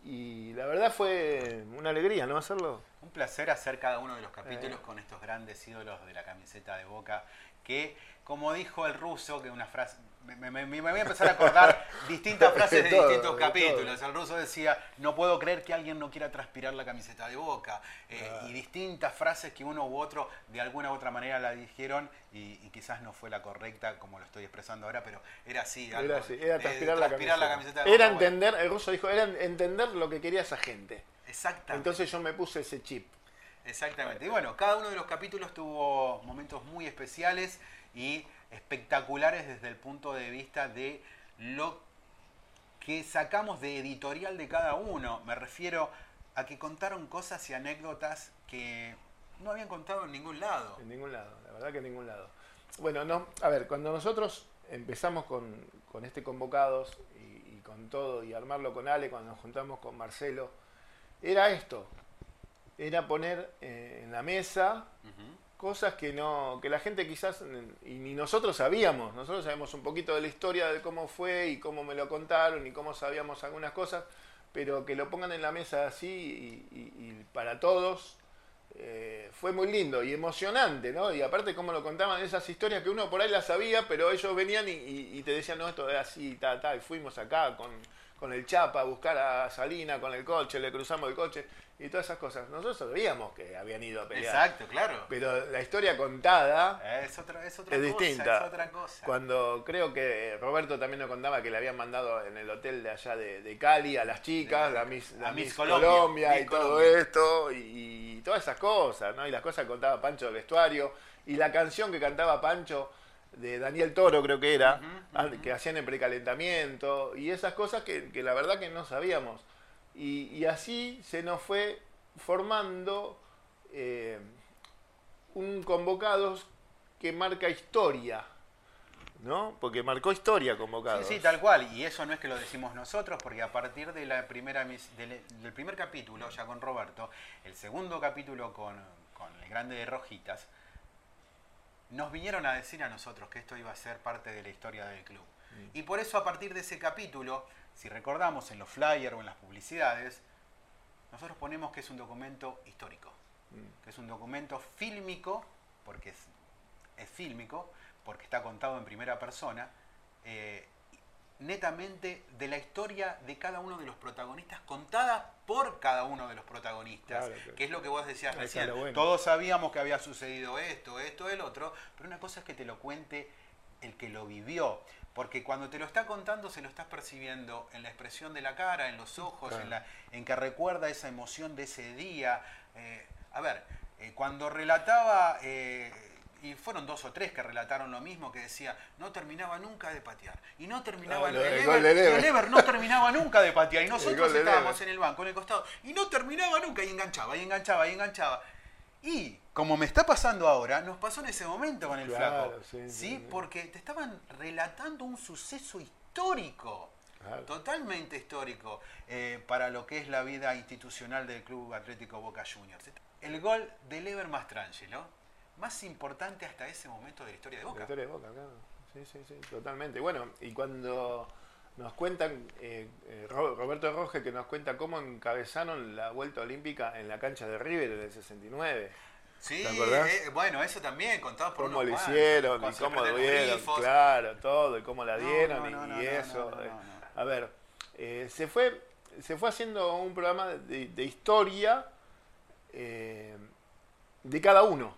y la verdad fue una alegría, ¿no? Hacerlo. Un placer hacer cada uno de los capítulos con estos grandes ídolos de la camiseta de Boca que, como dijo el ruso, que una frase... Me, me- me voy a empezar a acordar distintas frases de todo, distintos de capítulos. El ruso decía, no puedo creer que alguien no quiera transpirar la camiseta de Boca. Eh, Y distintas frases que uno u otro de alguna u otra manera la dijeron y, y quizás no fue la correcta como lo estoy expresando ahora, pero era así. algo Era, así, era transpirar, la, transpirar camiseta. la camiseta de Era Boca. Bueno, entender, el ruso dijo, era entender lo que quería esa gente. Exactamente. Entonces yo me puse ese chip. Exactamente. Y bueno, cada uno de los capítulos tuvo momentos muy especiales y espectaculares desde el punto de vista de lo que sacamos de editorial de cada uno. Me refiero a que contaron cosas y anécdotas que no habían contado en ningún lado. En ningún lado, la verdad que en ningún lado. Bueno, no, a ver, cuando nosotros empezamos con, con este convocados y, y con todo y armarlo con Ale, cuando nos juntamos con Marcelo, era esto, era poner eh, en la mesa cosas que no que la gente quizás y ni nosotros sabíamos nosotros sabemos un poquito de la historia de cómo fue y cómo me lo contaron y cómo sabíamos algunas cosas pero que lo pongan en la mesa así y, y- y para todos eh, fue muy lindo y emocionante no y aparte cómo lo contaban esas historias que uno por ahí las sabía pero ellos venían y, y- y te decían no esto es así tal tal fuimos acá con con el Chapa a buscar a Salina con el coche le cruzamos el coche y todas esas cosas nosotros sabíamos que habían ido a pelear Exacto, claro. pero la historia contada Es otra, es otra es cosa, distinta. es otra cosa. Cuando creo que Roberto también nos contaba que le habían mandado en el hotel de allá de, de Cali a las chicas, De- la Miss, la a Miss Miss Colombia, y todo esto, y, y todas esas cosas, ¿no? Y las cosas que contaba Pancho del vestuario, y la canción que cantaba Pancho de Daniel Toro, creo que era, an- que hacían el precalentamiento, y esas cosas que, que la verdad que no sabíamos. Y, y así se nos fue formando eh, un convocados que marca historia, ¿no? Porque marcó historia convocados. Sí, sí, tal cual. Y eso no es que lo decimos nosotros, porque a partir de la primera del, del primer capítulo, ya con Roberto, el segundo capítulo con, con el grande de Rojitas, nos vinieron a decir a nosotros que esto iba a ser parte de la historia del club. Y por eso a partir de ese capítulo, si recordamos en los flyers o en las publicidades, nosotros ponemos que es un documento histórico, que es un documento fílmico, porque es, es fílmico, porque está contado en primera persona, eh, netamente de la historia de cada uno de los protagonistas, contada por cada uno de los protagonistas, Claro, claro. que es lo que vos decías recién. bueno. Todos sabíamos que había sucedido esto, esto, el otro, pero una cosa es que te lo cuente el que lo vivió, porque cuando te lo está contando se lo estás percibiendo en la expresión de la cara, en los ojos, Claro. en, la, en que recuerda esa emoción de ese día. Eh, a ver, eh, cuando relataba, eh, y fueron dos o tres que relataron lo mismo, que decía, no terminaba nunca de patear. Y no terminaba el, el de Ever, Lever. el Ever no terminaba nunca de patear. Y nosotros de estábamos Lever. en el banco, en el costado, y no terminaba nunca, y enganchaba, y enganchaba, y enganchaba. Y como me está pasando ahora, nos pasó en ese momento con el Claro, flaco. sí, Sí. Porque te estaban relatando un suceso histórico. Claro. Totalmente histórico eh, para lo que es la vida institucional del Club Atlético Boca Juniors. El gol del Ever Mastrangelo, más importante hasta ese momento de la historia de La Boca. historia de Boca, claro. Sí, sí, sí, totalmente. Bueno, y cuando nos cuentan, eh, eh, Ro- Roberto Roge, que nos cuenta cómo encabezaron la vuelta olímpica en la cancha de River en el 69. Sí, ¿Te eh, bueno, eso también, contado por Cómo lo hicieron y cómo lo dieron, claro, todo, y cómo la dieron no, y, no, eso. A ver, eh, se fue se fue haciendo un programa de, de historia eh, de cada uno.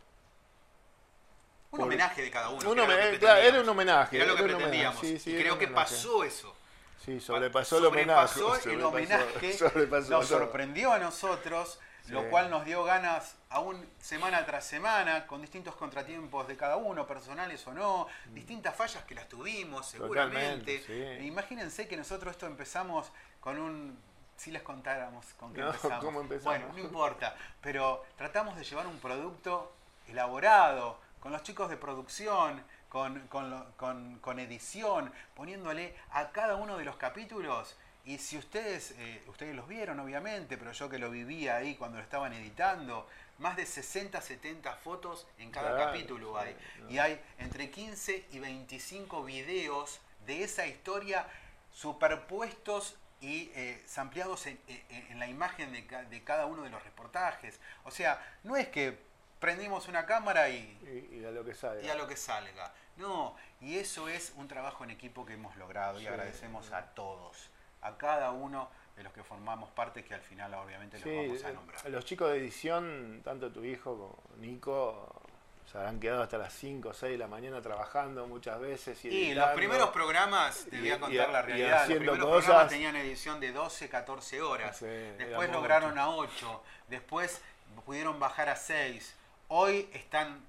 Un Por- homenaje de cada uno. Un era homenaje, claro, un homenaje, Era lo que era pretendíamos. homenaje, sí, sí, y creo que homenaje. pasó eso. Sí, sobrepasó el homenaje. Sobrepasó el sobrepasó- nos sorprendió a nosotros, lo cual nos dio ganas aún semana tras semana, con distintos contratiempos de cada uno, personales o no, distintas fallas que las tuvimos seguramente. Mm. Sí. Imagínense que nosotros esto empezamos con un... Si les contáramos con qué No, empezamos. ¿cómo empezamos? Bueno, no importa, pero tratamos de llevar un producto elaborado, con los chicos de producción, con, con con- con edición, poniéndole a cada uno de los capítulos. Y si ustedes, eh, ustedes los vieron obviamente, pero yo que lo vivía ahí cuando lo estaban editando, más de 60, 70 fotos en cada Claro, capítulo hay. Y hay entre 15 y 25 videos de esa historia superpuestos y eh, ampliados en, en- en la imagen de, ca- de cada uno de los reportajes. O sea, no es que prendimos una cámara y, Y, y a lo que sale. y a lo que salga. No, y eso es un trabajo en equipo que hemos logrado y Sí. agradecemos a todos, a cada uno de los que formamos parte, que al final obviamente los vamos a eh, nombrar. los chicos de edición, tanto tu hijo como Nico, se habrán quedado hasta las 5 o 6 de la mañana trabajando muchas veces. Y, Y los primeros programas, te voy a y- contar la realidad, los primeros cosas. programas tenían edición de 12, 14 horas. Después lograron mucho. a 8, después pudieron bajar a 6. Hoy están,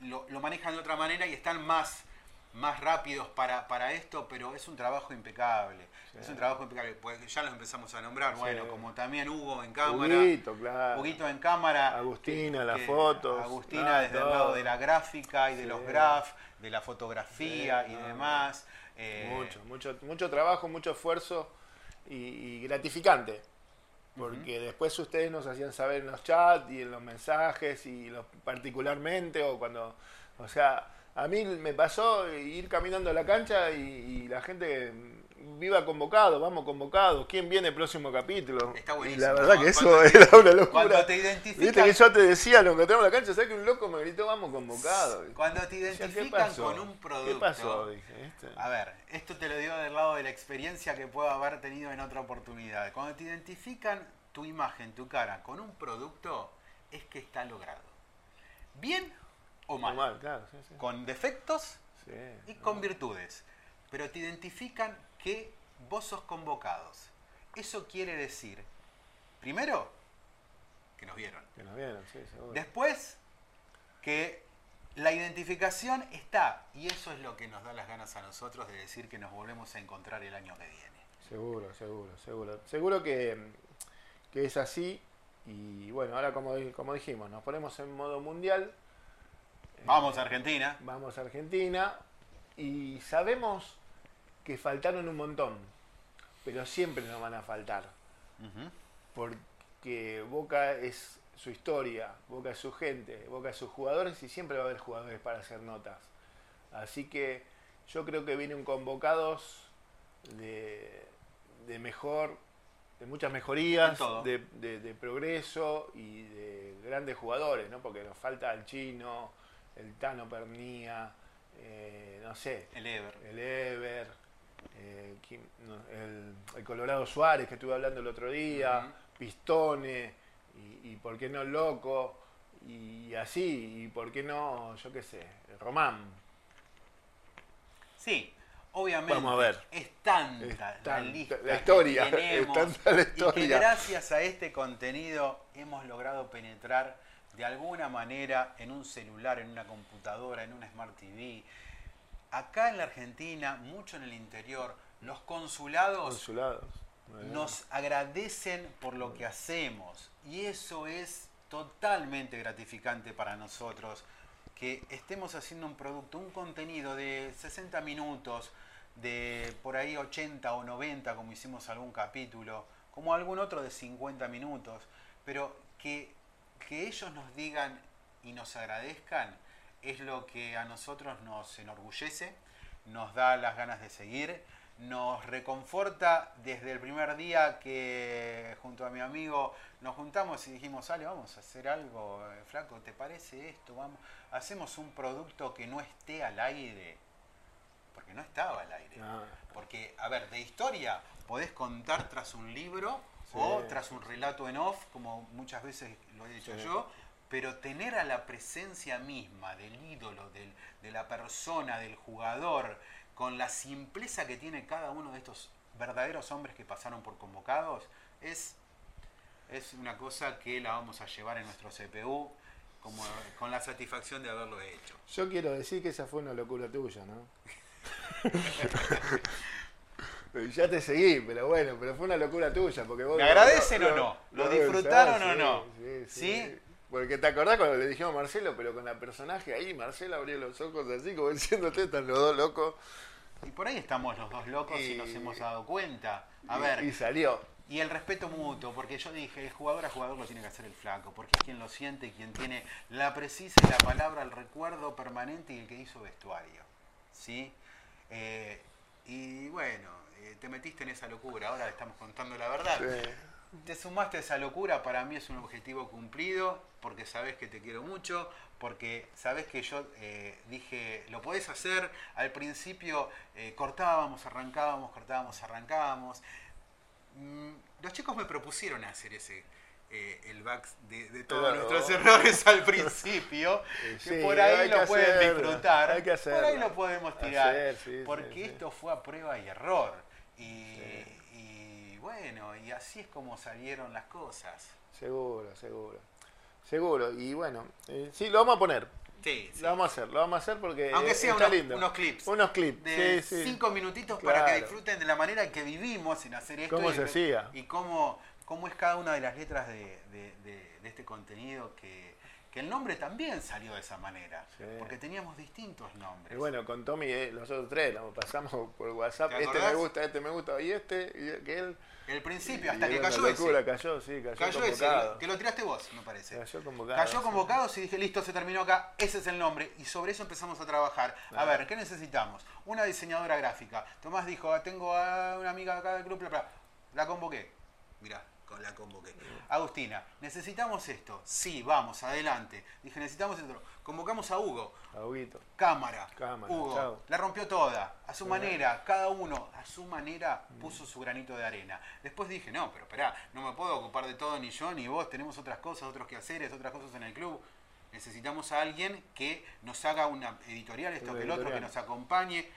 lo, lo manejan de otra manera y están más, más rápidos para, para esto, pero es un trabajo impecable. Sí. Es un trabajo impecable. Pues ya los empezamos a nombrar, Sí. bueno, como también Hugo en cámara. Huguito, claro. Huguito en cámara. Agustina, que- las que- fotos. Agustina claro, desde el lado de la gráfica y de los graph, de la fotografía y no, demás. Eh, Mucho, mucho, mucho trabajo, mucho esfuerzo y, y gratificante. Porque después ustedes nos hacían saber en los chats y en los mensajes y los, particularmente o cuando, o sea, a mí me pasó ir caminando a la cancha y, y la gente viva convocado, vamos convocados, ¿quién viene el próximo capítulo? Está y buenísimo. la verdad que eso te- era una locura. Cuando te identifican, Viste que yo te decía, lo encontramos en la cancha, ¿sabes que un loco me gritó, vamos convocados? cuando te Decía, ¿qué identifican con un producto. ¿Qué pasó? Dije, ¿este? A ver, esto te lo digo del lado de la experiencia que puedo haber tenido en otra oportunidad. Cuando te identifican tu imagen, tu cara con un producto, es que está logrado. Bien o mal. Normal, claro, sí, sí. Con defectos Sí, y no. con virtudes. Pero te identifican que vos sos convocados. Eso quiere decir, primero, que nos vieron. Que nos vieron, sí, seguro. Después, que la identificación está. Y eso es lo que nos da las ganas a nosotros de decir que nos volvemos a encontrar el año que viene. Seguro, seguro, seguro. Seguro que, que es así. Y bueno, ahora como, como dijimos, nos ponemos en modo mundial. Vamos a Argentina. Vamos a Argentina. Y sabemos que faltaron un montón. Pero siempre nos van a faltar. Porque Boca es su historia, Boca es su gente, Boca es sus jugadores y siempre va a haber jugadores para hacer notas. Así que yo creo que vienen convocados de, de mejor, de muchas mejorías, todo. de, de- de progreso y de grandes jugadores, ¿no? Porque nos falta el chino, el Tano Pernía, eh, no sé, El Ever. el Ever, eh, el, el Colorado Suárez que estuve hablando el otro día, Ujú. Pistone, y, y por qué no Loco, y así, y por qué no, yo qué sé, Román. Sí, obviamente. Vamos a ver. Es tanta Es la lista la que historia, es tenemos, tanta la Y que gracias a este contenido hemos logrado penetrar de alguna manera en un celular, en una computadora, en una Smart TV. Acá en la Argentina, mucho en el interior, los consulados nos agradecen por lo que hacemos. Y eso es totalmente gratificante para nosotros que estemos haciendo un producto, un contenido de 60 minutos, de por ahí 80 o 90 como hicimos algún capítulo, como algún otro de 50 minutos, pero que, que ellos nos digan y nos agradezcan es lo que a nosotros nos enorgullece, nos da las ganas de seguir, nos reconforta desde el primer día que junto a mi amigo nos juntamos y dijimos, Ale, vamos a hacer algo, eh, flaco, ¿te parece esto? Vamos, hacemos un producto que no esté al aire, porque no estaba al aire. Ah, Porque, a ver, de historia podés contar tras un libro Sí. o tras un relato en off, como muchas veces lo he Sí. yo, pero tener a la presencia misma del ídolo, del- de la persona, del jugador, con la simpleza que tiene cada uno de estos verdaderos hombres que pasaron por convocados, es, es una cosa que la vamos a llevar en nuestro CPU como, con la satisfacción de haberlo hecho. Yo quiero decir que esa fue una locura tuya, ¿no? ya te seguí, pero bueno, pero fue una locura tuya. Porque vos ¿Me agradecen o no? ¿Lo lo disfrutaron o no? Sí, sí, ¿Sí? sí. Porque te acordás cuando le dijimos a Marcelo, pero con la personaje ahí, Marcelo abrió los ojos así, como diciendo, ustedes están los dos locos. Y por ahí estamos los dos locos y, Y- nos hemos dado cuenta. A y- ver, Y salió. y el respeto mutuo, porque yo dije, el jugador a jugador lo tiene que hacer el flaco, porque es quien lo siente quien tiene la precisa y la palabra, el recuerdo permanente y el que hizo vestuario. ¿Sí? Eh, y bueno, eh, te metiste en esa locura, ahora le estamos contando la verdad. Sí. Te sumaste a esa locura, para mí es un objetivo cumplido, porque sabes que te quiero mucho, porque sabes que yo eh, dije, lo podés hacer, al principio eh, cortábamos, arrancábamos, cortábamos, arrancábamos. Mm, los chicos me propusieron hacer ese, eh, el back de, de todos nuestros errores al principio, Eh, que sí, por ahí lo que pueden disfrutar, hay que por ahí lo podemos tirar, Hacer, sí, porque sí, esto fue a prueba y error. Y bueno, y así es como salieron las cosas. Seguro, seguro. Seguro. Y bueno, eh, sí, lo vamos a poner. Sí, sí. Lo vamos a hacer, lo vamos a hacer porque Aunque sea está unos, lindo. unos clips. Unos clips, de sí, sí. cinco minutitos para que disfruten de la manera en que vivimos en hacer esto. Cómo y, se hacía. Y cómo, cómo es cada una de las letras de, de- de- de este contenido que, que el nombre también salió de esa manera. Sí. Porque teníamos distintos nombres. Y bueno, con Tommy, eh, los otros tres, nos pasamos por WhatsApp. ¿Te Este me gusta, este me gusta, y este, y aquel. el principio, Y hasta que cayó ese. locura, cayó, sí, cayó, Cayó ese, convocado. que lo tiraste vos, me parece. Cayó convocado. Cayó sí. convocados y dije, listo, se terminó acá, ese es el nombre. Y sobre eso empezamos a trabajar. A ver, ¿qué necesitamos? Una diseñadora gráfica. Tomás dijo, "Ah, tengo a una amiga acá del bla". la convoqué. Mirá, con la convoqué. Agustina, necesitamos esto. Sí, vamos, adelante. Dije, necesitamos esto. Convocamos a Hugo. A Huguito. Cámara. Cámara, Hugo. chao. La rompió toda. A su manera. Cada uno a su manera puso su granito de arena. Después dije, no, pero esperá, no me puedo ocupar de todo ni yo ni vos. Tenemos otras cosas, otros quehaceres, otras cosas en el club. Necesitamos a alguien que nos haga una editorial, esto Una que el otro, que nos acompañe.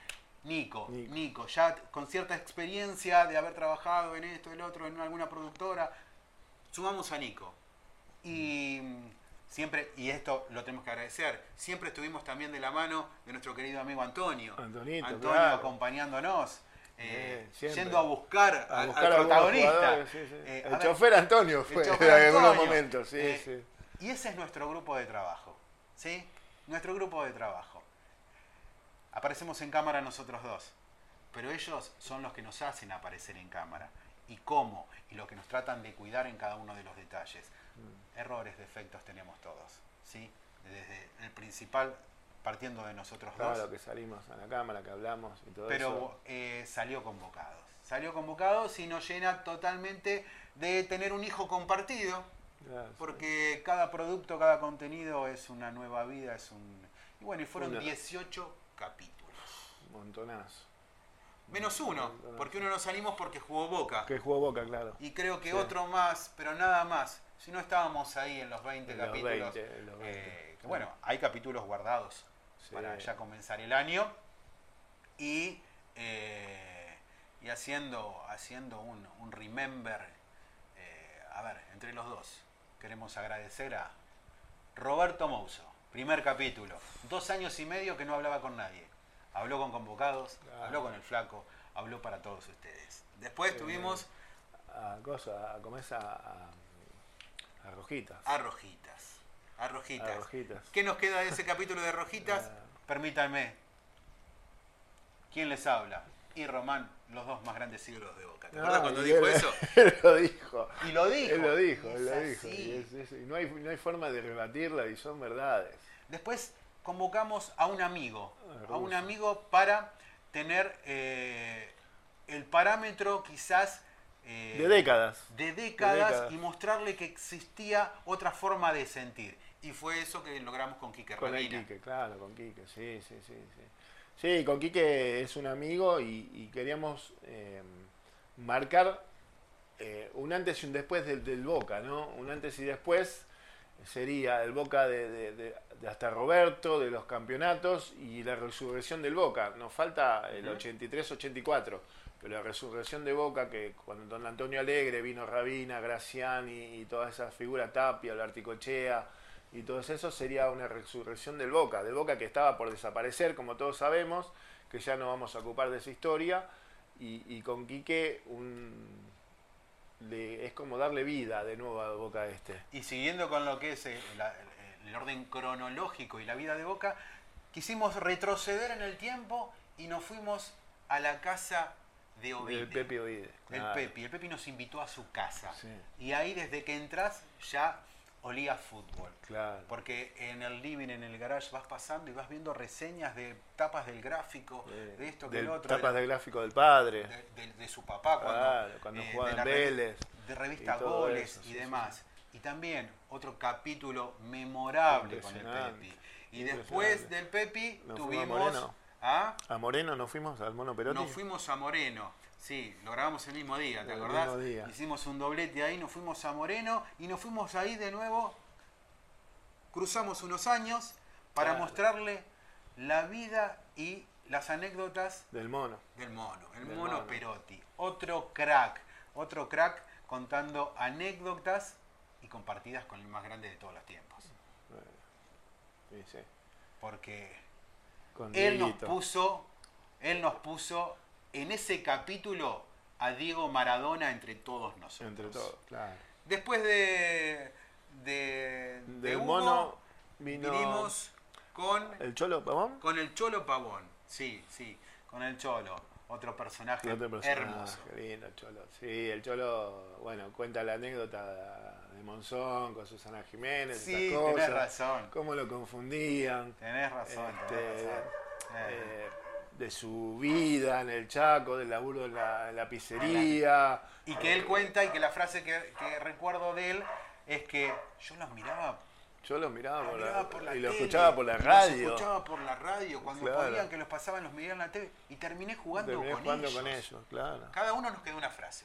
Nico, Nico. Nico, ya con cierta experiencia de haber trabajado en esto, el otro, en alguna productora, sumamos a Nico. Y siempre, y esto lo tenemos que agradecer, siempre estuvimos también de la mano de nuestro querido amigo Antonio. Antonito, Antonio claro. acompañándonos, eh, yendo a buscar, A al- buscar protagonista. jugadores, sí, sí. Eh, el ver, chofer Antonio fue chofer en algunos momentos, sí, Eh. Y ese es nuestro grupo de trabajo, ¿sí? Nuestro grupo de trabajo. Aparecemos en cámara nosotros dos, pero ellos son los que nos hacen aparecer en cámara. ¿Y cómo? Y lo que nos tratan de cuidar en cada uno de los detalles. Mm. Errores, defectos tenemos todos, ¿sí? Desde el principal, partiendo de nosotros dos. Claro que salimos a la cámara, que hablamos y todo Pero eso. eh, salió convocados. Salió convocados y nos llena totalmente de tener un hijo compartido, Claro, porque cada producto, cada contenido es una nueva vida, es un... Y bueno, y fueron Una- 18 capítulos. Montonazo. Menos uno, porque uno no salimos porque jugó Boca. Que jugó Boca, claro. Y creo que Sí. otro más, pero nada más. Si no estábamos ahí en los 20 En los capítulos. 20, en los 20. eh, que bueno, hay capítulos guardados Sí. para ya comenzar el año. Y, eh, y haciendo, haciendo un, un remember. eh, a ver, entre los dos, queremos agradecer a Roberto Mouso. Primer capítulo. Dos años y medio que no hablaba con nadie. Habló con convocados, Claro. habló con el flaco, habló para todos ustedes. Después tuvimos A cosa, a comer a, a, a rojitas. a Rojitas. A Rojitas. A Rojitas. ¿Qué nos queda de ese capítulo de Rojitas? Permítanme. ¿Quién les habla? Y Román, los dos más grandes ídolos de Boca. ¿Te acuerdas Ah, cuando y dijo él- eso? Él lo dijo. Y lo dijo. Él lo dijo, Y él lo dijo. Y, es- es- y no, hay, no hay forma de rebatirla y son verdades. Después convocamos a un amigo, Ah, a un amigo para tener eh, el parámetro quizás eh, De décadas. de décadas, décadas. y mostrarle que existía otra forma de sentir. Y fue eso que logramos con Quique Con. Quique, claro, con Quique, sí, sí, sí. Sí, sí con Quique es un amigo y, y queríamos eh, marcar eh, un antes y un después del, del Boca, ¿no? Un antes y después sería el Boca de, de- de- de hasta Roberto, de los campeonatos y la resurrección del Boca. Nos falta el Ujú. 83-84, pero la resurrección de Boca, que cuando don Antonio Alegre vino Rabina, Graciani y todas esas figuras, Tapia, Articochea y todo eso, sería una resurrección del Boca, del Boca que estaba por desaparecer, como todos sabemos, que ya no vamos a ocupar de esa historia, y, y con Quique un, le- es como darle vida de nuevo a Boca este. Y siguiendo con lo que es eh, el orden cronológico y la vida de Boca, quisimos retroceder en el tiempo y nos fuimos a la casa de Ovide. El Pepe Ovide. El claro. Pepi. El Pepi nos invitó a su casa. Sí. Y ahí desde que entras ya olía fútbol. Claro. Porque en el living, en el garage, vas pasando y vas viendo reseñas de tapas del gráfico, Eh, de esto, que del el otro. tapas de, del gráfico del padre. de- de- de su papá cuando, Claro, cuando eh, jugaba en Vélez De revista y Goles eso, y sí, demás. Y también otro capítulo memorable con el. Pepi. Y después del Pepi Nos fuimos a tuvimos Moreno. a... A Moreno nos fuimos al Mono Perotti. Nos fuimos a Moreno. Sí, lo grabamos el mismo día, ¿te El acordás? día. Hicimos un doblete ahí, nos fuimos a Moreno y nos fuimos ahí de nuevo. Cruzamos unos años para Claro. mostrarle la vida y las anécdotas Del Mono. del mono, el Del mono mono. Perotti. Otro crack, otro crack contando anécdotas y compartidas con el más grande de todos los tiempos. Sí, sí. Porque Con él nos puso, él nos puso en ese capítulo a Diego Maradona entre todos nosotros. Entre todos, claro. Después de, de, de Del Hugo, mono vino vinimos con, el Cholo Pavón. con el Cholo Pavón. Sí, sí, con el Cholo. Otro personaje, Otro personaje, hermoso. lindo, el Cholo. Sí, el Cholo, bueno, cuenta la anécdota de Monzón con Susana Jiménez. Sí, esas cosas, tenés razón. Cómo lo confundían. Tenés razón, Este, tenés razón. Eh, eh, de su vida en el Chaco, del laburo en la, en la pizzería. Y que él cuenta y que la frase que, que recuerdo de él es que yo los miraba, Yo lo miraba, los por la, miraba por la y lo tele, escuchaba por la y los radio. escuchaba por la radio, cuando Claro. podían que los pasaban, los miraba en la tele y terminé jugando, Terminé con, jugando ellos. con ellos, claro. Cada uno nos quedó una frase.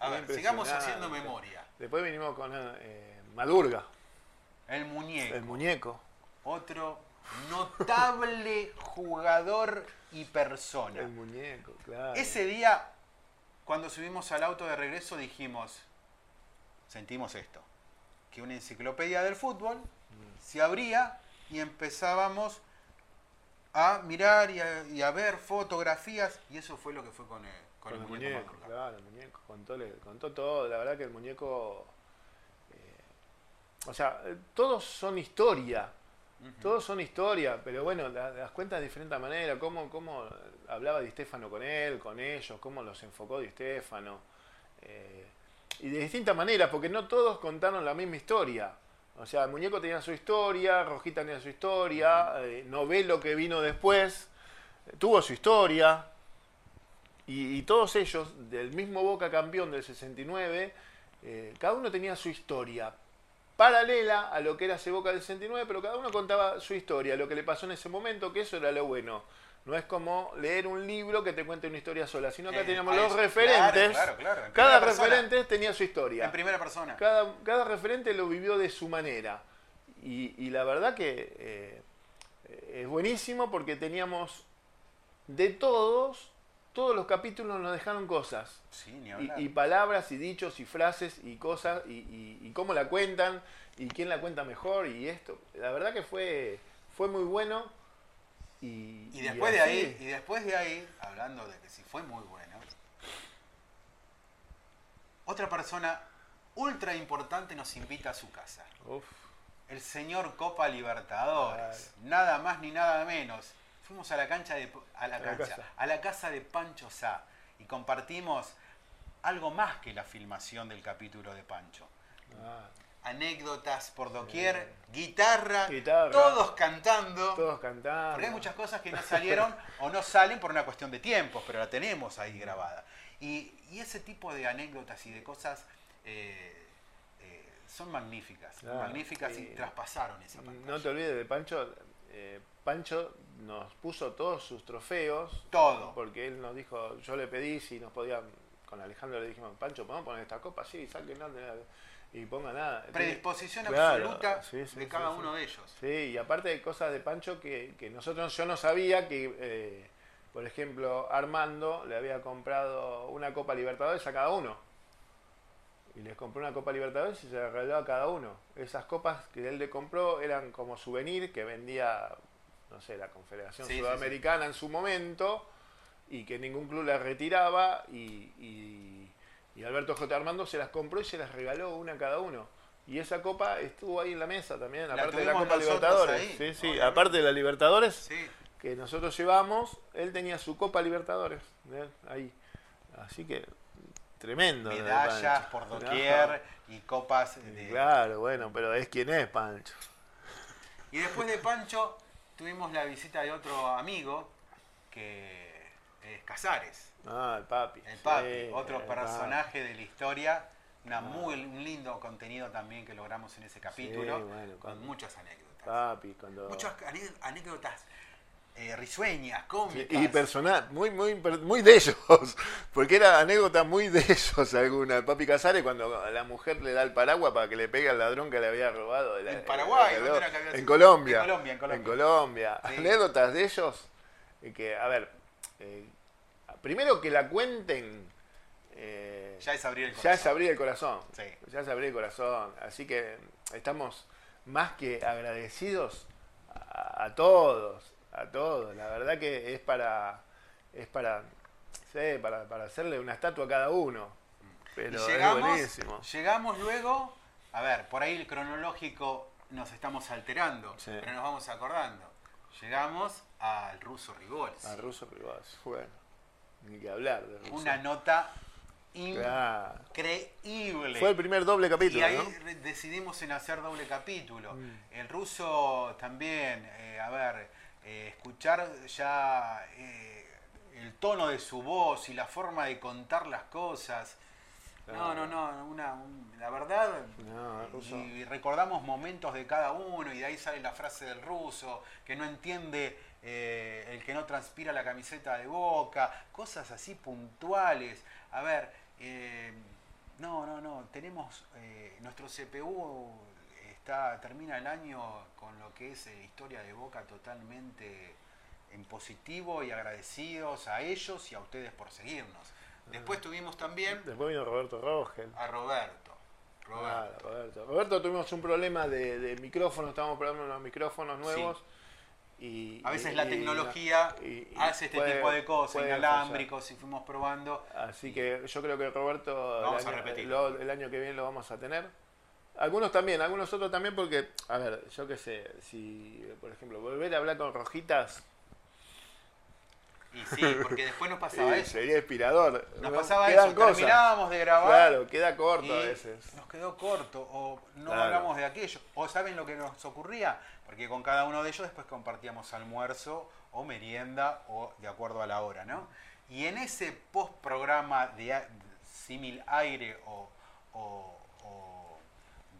A ver, sigamos haciendo memoria. Después vinimos con eh, Madurga, El muñeco. el muñeco. Otro notable jugador y persona. El muñeco, claro. Ese día, cuando subimos al auto de regreso, dijimos, sentimos esto, que una enciclopedia del fútbol se abría y empezábamos a mirar y a, y a ver fotografías, y eso fue lo que fue con el, con Con el el muñeco. claro, el muñeco. Contó, le- contó todo. La verdad que el muñeco. eh, o sea, todos son historia. Todos son historia, pero bueno, la- las cuentas de diferente manera. Cómo, cómo hablaba Di Stefano con él, con ellos, cómo los enfocó Di Stefano. eh, y de distintas maneras, porque no todos contaron la misma historia. O sea, el muñeco tenía su historia, Rojita tenía su historia, eh, Novelo que vino después, eh, tuvo su historia. Y, todos ellos, del mismo Boca campeón del 69, eh, cada uno tenía su historia paralela a lo que era ese Boca del 69, pero cada uno contaba su historia, lo que le pasó en ese momento, que eso era lo bueno. No es como leer un libro que te cuente una historia sola, sino que Eh, teníamos los eso. referentes. Claro, claro, claro, Cada persona. referente tenía su historia. En primera persona. Cada, cada referente lo vivió de su manera. Y, y la verdad que eh, es buenísimo porque teníamos de todos, todos los capítulos nos dejaron cosas. Sí, ni Y, hablar. y palabras y dichos y frases y cosas y, y- y cómo la cuentan y quién la cuenta mejor y esto. La verdad que fue, fue muy bueno. Y, después de ahí, y después de ahí, hablando de que si fue muy bueno, otra persona ultra importante nos invita a su casa. Uf, El señor Copa Libertadores. Nada más ni nada menos. Fuimos a la cancha de a la A la cancha, casa. a la casa de Pancho Sá y compartimos algo más que la filmación del capítulo de Pancho. ah, Anécdotas por doquier, guitarra, Guitarra. todos cantando. todos cantando. Porque hay muchas cosas que no salieron o no salen por una cuestión de tiempos, pero la tenemos ahí grabada. Y, y ese tipo de anécdotas y de cosas eh, eh, son magníficas, magníficas y y- traspasaron esa pantalla. No te olvides de Pancho. eh, Pancho nos puso todos sus trofeos. Todo. Porque él nos dijo, yo le pedí si nos podían, con Alejandro le dijimos, Pancho, ¿podemos poner esta copa? Sí, la- y ponga nada. Predisposición Claro, absoluta sí, sí, de cada sí. uno de ellos. Sí, y aparte de cosas de Pancho que, que nosotros, yo no sabía que, eh, por ejemplo, Armando le había comprado una Copa Libertadores a cada uno. Y les compró una Copa Libertadores y se la regaló a cada uno. Esas copas que él le compró eran como souvenir que vendía, no sé, la Confederación Sí, sí, Sudamericana en su momento y que ningún club las retiraba y, y- y Alberto J. Armando se las compró y se las regaló una a cada uno. Y esa copa estuvo ahí en la mesa también, La aparte de la Copa Libertadores. ahí, sí, sí, obviamente. aparte de la Libertadores Sí. que nosotros llevamos, él tenía su Copa Libertadores ¿eh? ahí. Así que tremendo. Medallas por doquier y copas de... Claro, bueno, pero es quien es Pancho. Y después de Pancho tuvimos la visita de otro amigo que es Casares. Ah, el papi. El papi, Sí, otro el personaje de la historia. Una muy, un lindo contenido también que logramos en ese capítulo. Sí, bueno, con muchas anécdotas. Papi, cuando... Muchas anécdotas eh, risueñas, cómicas. Y personal, muy, muy, muy de ellos, porque era anécdota muy de ellos alguna. Papi Casares cuando la mujer le da el paraguas para que le pegue al ladrón que le había robado. de la- En Paraguay, el ¿dónde era que había en? Colombia. En Colombia, en Colombia. En Colombia. Sí. Anécdotas de ellos, eh, que, a ver, eh, primero que la cuenten, eh, Ya es abrir el ya corazón. es abrir el corazón. Sí. Ya es abrir el corazón. Así que estamos más que agradecidos a, a todos, a todos. La verdad que es para, es para, sí, para, para hacerle una estatua a cada uno. Pero Y es llegamos, buenísimo. llegamos luego, a ver, por ahí el cronológico nos estamos alterando, Sí. pero nos vamos acordando. Llegamos al ruso Rigols. A Russo Rivas, bueno, ni que hablar de Russo. Una nota increíble. Fue el primer doble capítulo, Y ahí. Mm. decidimos en hacer doble capítulo. El ruso también, eh, a ver, eh, escuchar ya eh, el tono de su voz y la forma de contar las cosas. No, no, no, una, un- la verdad, No, el ruso. y recordamos momentos de cada uno y de ahí sale la frase del ruso, que no entiende eh, el que no transpira la camiseta de boca, cosas así puntuales. A ver, eh, no, no, no, tenemos, eh, nuestro CPU está, termina el año con lo que es eh, historia de boca totalmente en positivo y agradecidos a ellos y a ustedes por seguirnos. Después tuvimos también Después vino Roberto Rogel. a Roberto. Roberto. Roberto. Roberto tuvimos un problema de, de micrófonos, estábamos probando unos micrófonos nuevos. Y, A veces y- la tecnología y- hace este puede- tipo de cosas, inalámbricos, y fuimos probando. Así que yo creo que Roberto el Vamos a lo- el año que viene lo vamos a tener. Algunos también, algunos otros también porque, a ver, yo qué sé, si por ejemplo volver a hablar con Rojitas Y sí, porque después nos pasaba eso. sería inspirador. Nos ¿no? pasaba Quedan eso, cosas. terminábamos de grabar. Claro, queda corto a veces. Nos quedó corto, o no Claro. hablamos de aquello. O saben lo que nos ocurría, porque con cada uno de ellos después compartíamos almuerzo o merienda o de acuerdo a la hora, ¿no? Y en ese post programa de símil aire o, o- o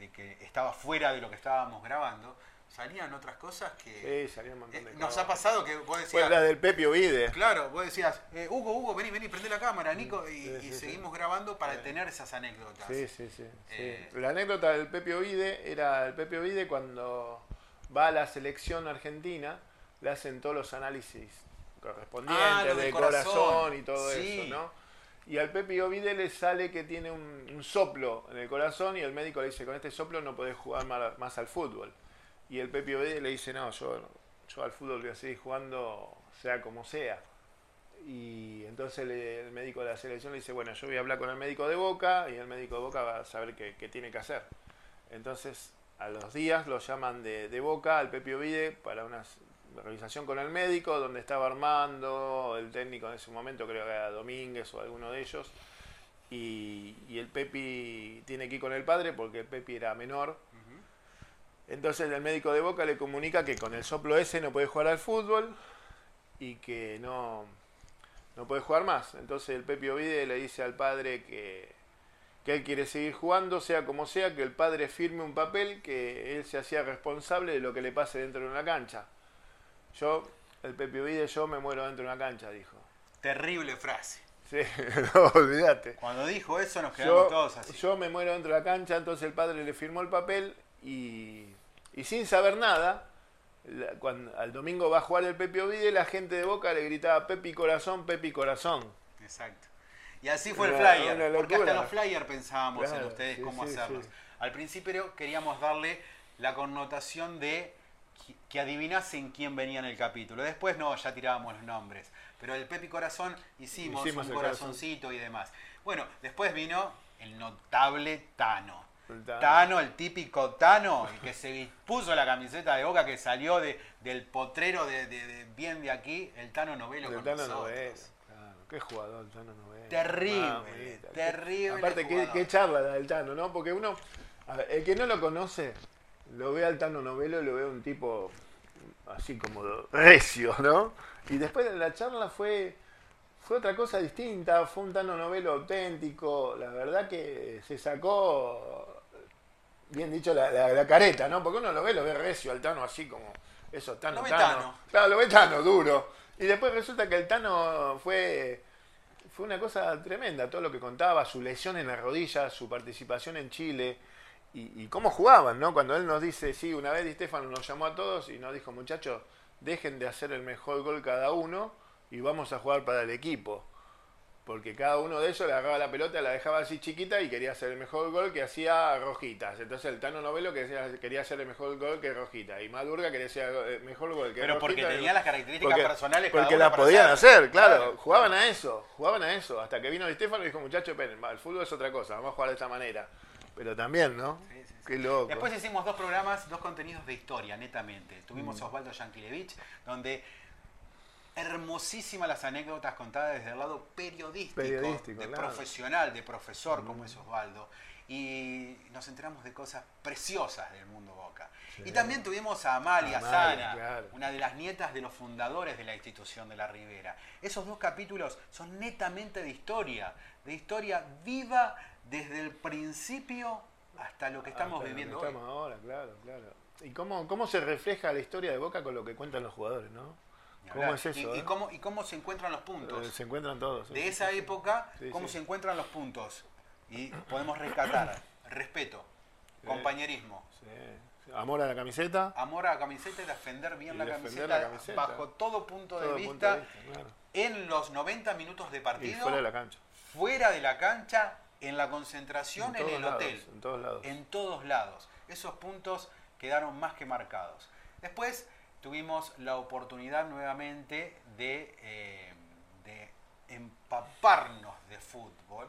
de que estaba fuera de lo que estábamos grabando, salían otras cosas que... Sí, salía un montón de Eh, nos ha pasado que vos decías... Fue la del Pepe Ovide. Claro, vos decías, eh, Hugo, Hugo, vení, vení, prende la cámara, Nico, y, Sí, y sí, sí. seguimos grabando para tener esas anécdotas. Sí, sí, sí. Eh, La anécdota del Pepe Ovide era el Pepe Ovide cuando va a la selección argentina, le hacen todos los análisis correspondientes Ah, lo de corazón. corazón. y todo eso, ¿no? Y al Pepe Ovide le sale que tiene un, soplo en el corazón y el médico le dice, con este soplo no podés jugar más al fútbol. Y el Pepe Ovide le dice, no, yo, yo al fútbol voy a seguir jugando sea como sea. Y entonces le- el médico de la selección le dice, bueno, yo voy a hablar con el médico de Boca y el médico de Boca va a saber qué, qué tiene que hacer. Entonces, a los días lo llaman de, de Boca al Pepe Ovide para una s- revisación con el médico, donde estaba Armando, el técnico en ese momento, creo que era Domínguez o alguno de ellos. Y, y el Pepi tiene que ir con el padre porque el Pepi era menor. Entonces el médico de Boca le comunica que con el soplo ese no puede jugar al fútbol y que no, no puede jugar más. Entonces el Pepe Ovide le dice al padre que, que él quiere seguir jugando, sea como sea, que el padre firme un papel que él se hacía responsable de lo que le pase dentro de una cancha. Yo, el Pepe Ovide, yo me muero dentro de una cancha, dijo. Terrible frase. Sí, no, olvídate. Cuando dijo eso nos quedamos Yo, todos así. yo me muero dentro de la cancha, entonces el padre le firmó el papel y, y sin saber nada, la- cuando, al domingo va a jugar el Pepe Ovide, la gente de Boca le gritaba Pepi Corazón, Pepi Corazón. Exacto. Y así fue el Una- flyer, una porque hasta los flyers pensábamos en ustedes sí, cómo sí, hacerlos. sí. Al principio queríamos darle la connotación de que adivinasen quién venía en el capítulo. Después no, ya tirábamos los nombres. Pero el Pepi Corazón hicimos, Hicimos un el corazoncito y demás. Bueno, después vino el notable Tano. El Tano. Tano, el típico Tano, el que se puso la camiseta de boca, que salió de, del potrero de, de- de bien de aquí, el Tano Novelo El con Tano nosotros. Novelo, claro, qué jugador el Tano Novelo. Terrible, qué- terrible Aparte, qué, qué charla la del Tano, ¿no? Porque uno, a ver, el que no lo conoce, lo ve al Tano Novelo y lo ve un tipo así como recio, ¿no? Y después de la charla fue, fue otra cosa distinta, fue un Tano Novelo auténtico, la verdad que se sacó, bien dicho, la, la- la careta, ¿no? Porque uno lo ve, lo ve recio al Tano así como, eso, Tano, Lo ve Tano. Tano. Claro, lo ve Tano, duro. Y después resulta que el Tano fue, fue una cosa tremenda, todo lo que contaba, su lesión en la rodilla, su participación en Chile y, y cómo jugaban, ¿no? Cuando él nos dice, sí, una vez Di Stefano nos llamó a todos y nos dijo, muchachos, dejen de hacer el mejor gol cada uno y vamos a jugar para el equipo. Porque cada uno de ellos le agarraba la pelota, la dejaba así chiquita y quería hacer el mejor gol que hacía Rojitas. Entonces el Tano Novelo quería hacer el mejor gol que Rojita. Y Madurga quería hacer el mejor gol que Pero porque Rojita. tenía las características personales cada Porque uno las podían hacer. hacer, claro. Claro. Jugaban a eso, jugaban a eso. Hasta que vino Di Stefano y dijo, muchachos, el fútbol es otra cosa, vamos a jugar de esta manera. Pero también, ¿no? Sí, sí, sí. Qué loco. Después hicimos dos programas, dos contenidos de historia, netamente. Tuvimos Mm. a Osvaldo Yankelevich, donde hermosísimas las anécdotas contadas desde el lado periodístico, Periodístico, de claro. Mm. profesional, de profesor, como es Osvaldo. Y nos enteramos de cosas preciosas del mundo Boca. Sí. Y también tuvimos a Amalia, Amalia, Sana, claro. una de las nietas de los fundadores de la institución de la Ribera. Esos dos capítulos son netamente de historia, de historia viva desde el principio hasta lo que estamos Hasta viviendo estamos ahora, claro, claro. ¿Y cómo, cómo se refleja la historia de Boca con lo que cuentan los jugadores, no? ¿Cómo es eso? Y, y eh? cómo, y cómo se encuentran los puntos. Eh, Se encuentran todos. de esa época, Sí, cómo sí. se encuentran los puntos. Y podemos rescatar respeto, compañerismo. Amor a la camiseta. amor a la camiseta y defender bien Y la, defender camiseta la camiseta. bajo todo punto de vista punto de vista, claro. en los 90 minutos de Y partido, fuera de la cancha. fuera de la cancha, en la concentración, en, el lados, hotel. En todos lados. en todos lados. Esos puntos quedaron más que marcados. Después tuvimos la oportunidad nuevamente de, eh, de empaparnos de fútbol,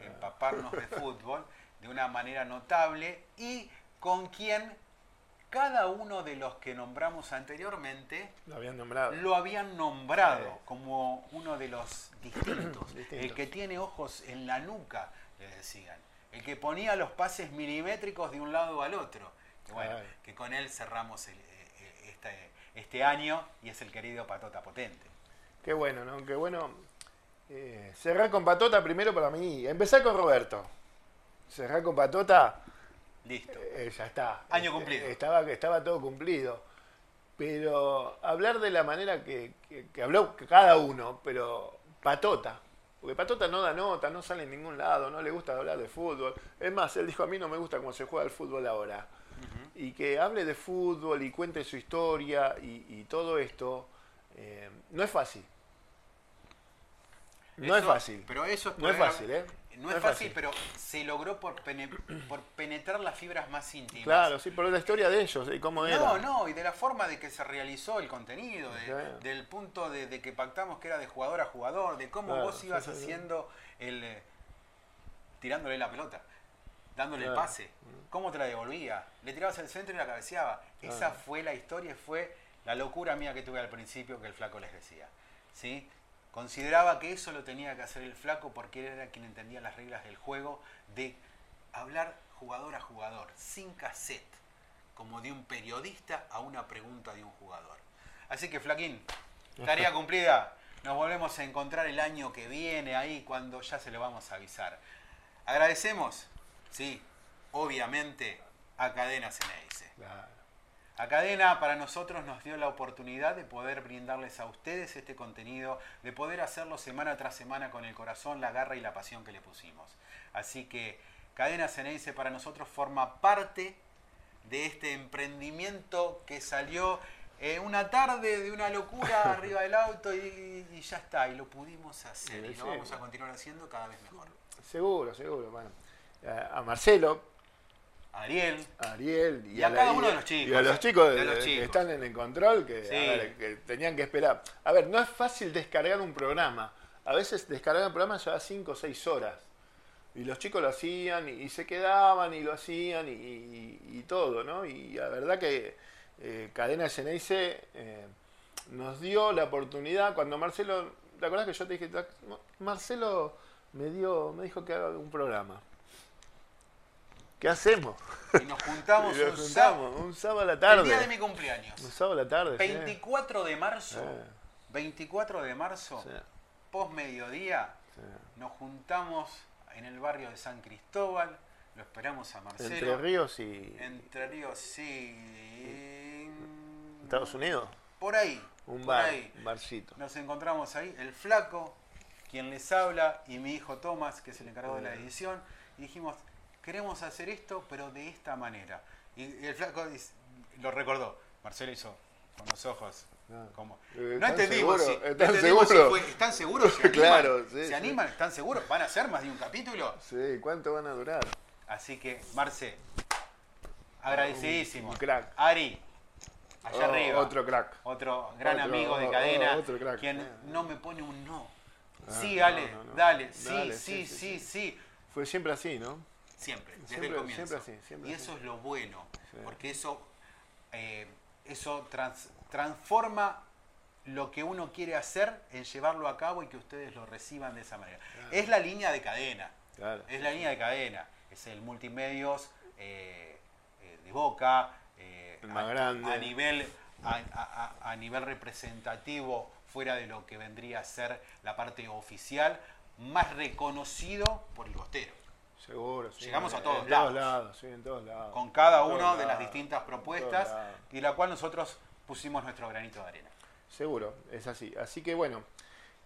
empaparnos de fútbol de una manera notable y con quien cada uno de los que nombramos anteriormente Lo habían nombrado. lo habían nombrado Sí. como uno de los distintos, el que tiene ojos en la nuca, le decían, el que ponía los pases milimétricos de un lado al otro. Que bueno, Ay. que con él cerramos el- eh, este, este año y es el querido Patota Potente. Qué bueno, ¿no? Qué bueno. eh, cerrar con Patota primero para mí. Empezar con Roberto. Cerrar con Patota. Listo. eh, ya está. Año Eh, cumplido. Estaba, estaba todo cumplido. Pero hablar de la manera que, que- que habló cada uno, pero patota. Porque Patota no da nota, no sale en ningún lado, no le gusta hablar de fútbol. Es más, él dijo, a mí no me gusta cómo se juega el fútbol ahora. Y que hable de fútbol y cuente su historia y, y todo esto, eh, no es fácil. No es fácil. Pero eso No es fácil, ¿eh? No, es fácil, pero se logró por, pene- por penetrar las fibras más íntimas. Claro, sí, por la historia de ellos y cómo era. No, no, y de la forma de que se realizó el contenido, de- Claro. del punto de, de que pactamos que era de jugador a jugador, de cómo Claro, vos ibas sí, sí, sí. haciendo el. eh, tirándole la pelota, dándole Claro. el pase, cómo te la devolvía, le tirabas el centro y la cabeceaba. Esa fue la historia, y fue la locura mía que tuve al principio que el flaco les decía. ¿sí? Consideraba que eso lo tenía que hacer el flaco porque él era quien entendía las reglas del juego de hablar jugador a jugador, sin cassette, como de un periodista a una pregunta de un jugador. Así que, Flaquín, tarea cumplida. Nos volvemos a encontrar el año que viene ahí cuando ya se lo vamos a avisar. Agradecemos, sí, obviamente, a Cadena Ceneice. Claro. A Cadena para nosotros nos dio la oportunidad de poder brindarles a ustedes este contenido, de poder hacerlo semana tras semana con el corazón, la garra y la pasión que le pusimos. Así que Cadena Ceneice para nosotros forma parte de este emprendimiento que salió eh, una tarde de una locura arriba del auto y, y ya está, y lo pudimos hacer y lo vamos a continuar haciendo cada vez mejor. Seguro, seguro. Bueno, a a Marcelo, Ariel, Ariel y, Y a la- cada uno de los chicos, y a los chicos, a los que están en el control que, a Sí. ver, que tenían que esperar. A ver, no es fácil descargar un programa. A veces descargar un programa lleva 5 o 6 horas. Y los chicos lo hacían y, se quedaban y lo hacían y, y- y todo, ¿no? Y la verdad que eh, Cadena Ceneice eh, nos dio la oportunidad cuando Marcelo, ¿te acuerdas que yo te dije, "Tac, Marcelo me dio, me dijo que haga un programa? ¿Qué hacemos? y nos juntamos Y nos un juntamos, sábado, un sábado a la tarde. el día de mi cumpleaños. Un sábado a la tarde. sí. 24 de marzo, Sí. 24 de marzo, Sí. post mediodía, nos juntamos en el barrio de San Cristóbal, lo esperamos a Marcelo. Entre Ríos y Entre Ríos, sí. Estados Unidos. Por ahí. Un por bar, ahí. un barcito. Nos encontramos ahí, el flaco, quien les habla, y mi hijo Tomás, que es el encargado de la edición, y dijimos, queremos hacer esto, pero de esta manera. Y, y el flaco dice- lo recordó. Marcelo hizo con los ojos. Ah. Como, Eh, no ¿están si, seguros? no ¿Están entendimos si seguros? fue- ¿están seguros? ¿Se animan? Claro, sí, ¿Se sí. animan? ¿Están seguros? ¿Van a ser más de un capítulo? Sí, ¿cuánto van a durar? Así que, Marce, agradecidísimo. Un crack. Ari, allá Oh, arriba. Otro crack. Otro gran Otro, amigo de oh, cadena, oh, otro crack. quien Eh. no me pone un no. Ah, sí, Ale, no, no. dale, sí, Dale, sí, sí, sí, sí, Fue siempre así, ¿no? Siempre, desde Siempre- el comienzo. siempre así, siempre y así. eso es lo bueno, Sí. porque eso, eh, eso trans- transforma lo que uno quiere hacer en llevarlo a cabo y que ustedes lo reciban de esa manera. Es la línea de cadena. Claro. Es la línea de cadena. Es el multimedios eh, eh, de Boca. eh, El más a, grande. A nivel, a, a- a- a nivel representativo, fuera de lo que vendría a ser la parte oficial, más reconocido por el costero. Seguro, sí. Llegamos a todos en lados. todos lados. Sí, en todos lados. Con cada En una de las distintas propuestas y la cual nosotros pusimos nuestro granito de arena. Seguro, es así. Así que bueno,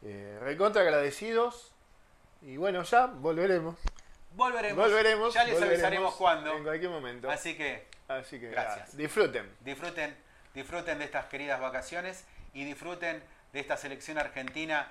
eh, recontra agradecidos. Y bueno, ya volveremos. Volveremos. Volveremos. Ya les volveremos avisaremos cuándo. En cualquier momento. Así que Así que Gracias. nada, disfruten. disfruten, disfruten de estas queridas vacaciones y disfruten de esta selección argentina